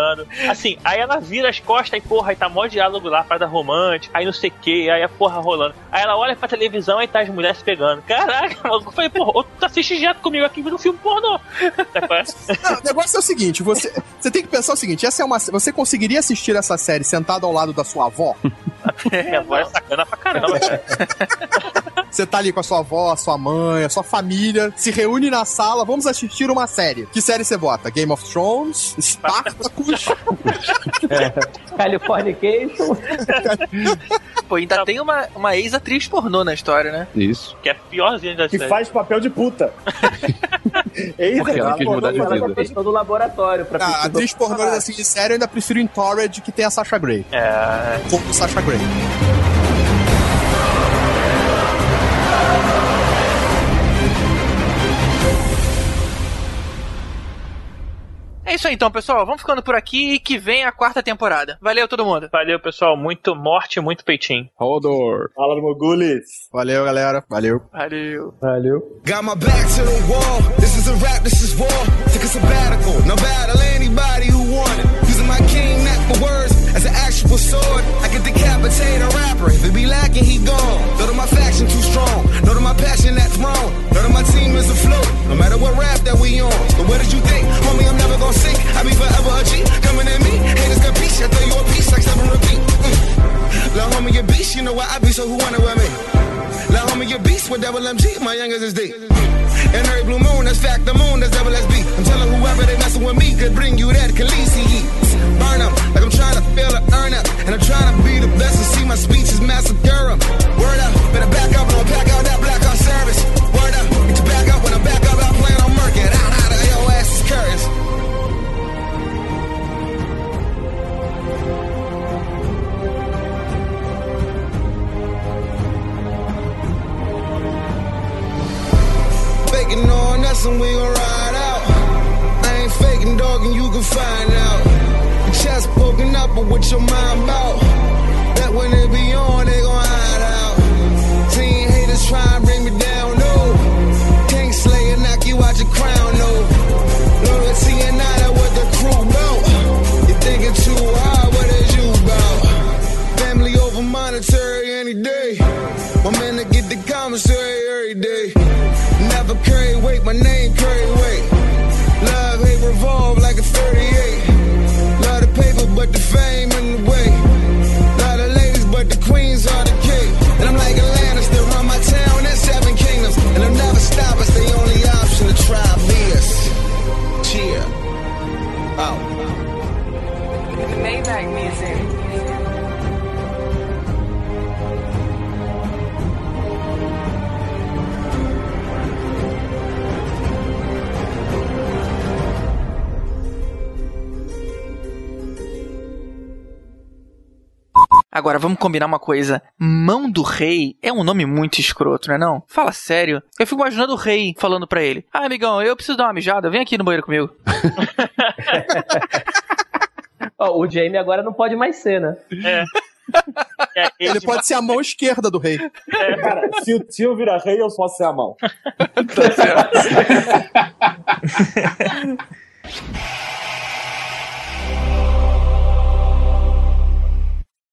Assim, aí ela vira as costas e, porra, aí tá mó diálogo lá, parada romântica, aí não sei o que, aí a porra rolando. Aí ela olha pra televisão e tá as mulheres se pegando. Caraca, [LAUGHS] maluco, eu falei, porra, ou tu assiste direto comigo aqui vendo um filme pornô. É? [LAUGHS] Não, o negócio é o seguinte: você, você tem que pensar o seguinte: essa é uma, você conseguiria assistir essa série sentado ao lado da sua avó? [LAUGHS] Minha voz é sacana pra caramba, cara. Você tá ali com a sua avó, a sua mãe, a sua família, se reúne na sala, vamos assistir uma série. Que série você bota? Game of Thrones? Spartacus? [LAUGHS] Californication. [LAUGHS] Pô, ainda tem uma, uma ex-atriz pornô na história, né? Isso. Que é piorzinho da Que série. faz papel de puta. [LAUGHS] Eis Porque ela a quis mudar de Ela vida. já fez todo o laboratório pra Ah, atriz pornô assim de série, eu ainda prefiro Entourage que tem a Sasha Grey. É. Como Sasha Grey. É isso aí então, pessoal. Vamos ficando por aqui e que vem a quarta temporada. Valeu todo mundo. Valeu, pessoal. Muito morte, muito peitinho. Hodor. Fala do Mogulis. Valeu, galera. Valeu. Valeu. Valeu. Got my back to the wall. This is a rap, this is war. Took a sabbatical. No battle anybody who wanted. Using my for words actual sword. I could decapitate a rapper. If it be lacking, he gone. Know that my faction too strong. Know that my passion that's wrong. Know that my team is afloat. No matter what rap that we on. But what did you think? Homie, I'm never gonna sink. I be forever a G. Coming at me. Haters got peace. I throw you a piece like seven repeat. Mm. Lil' homie, you beast. You know why I be so who wanna with me? Lil' homie, you beast with double MG. My youngest is D. And every blue moon, that's fact, the moon, that's double SB. I'm telling whoever they messing with me could bring you that Khaleesi heat. Burn 'em, like I'm trying to fill a earn up. And I'm trying to be the best and see my speeches massacre 'em. Word up, better back up, don't pack out Faking on us and we gon' ride out. I ain't faking, dog, and you can find out. Your chest poking up, but what your mind about? Maybach music. Agora vamos combinar uma coisa. Mão do Rei é um nome muito escroto, não é não? Fala sério. Eu fico imaginando o rei falando pra ele: Ah, amigão, eu preciso dar uma mijada, vem aqui no banheiro comigo. [LAUGHS] O Jaime agora não pode mais ser, né? É. É, Ele pode ser a mão esquerda do rei. Cara, se o tio vira rei, eu posso ser a mão. Tá certo. [LAUGHS]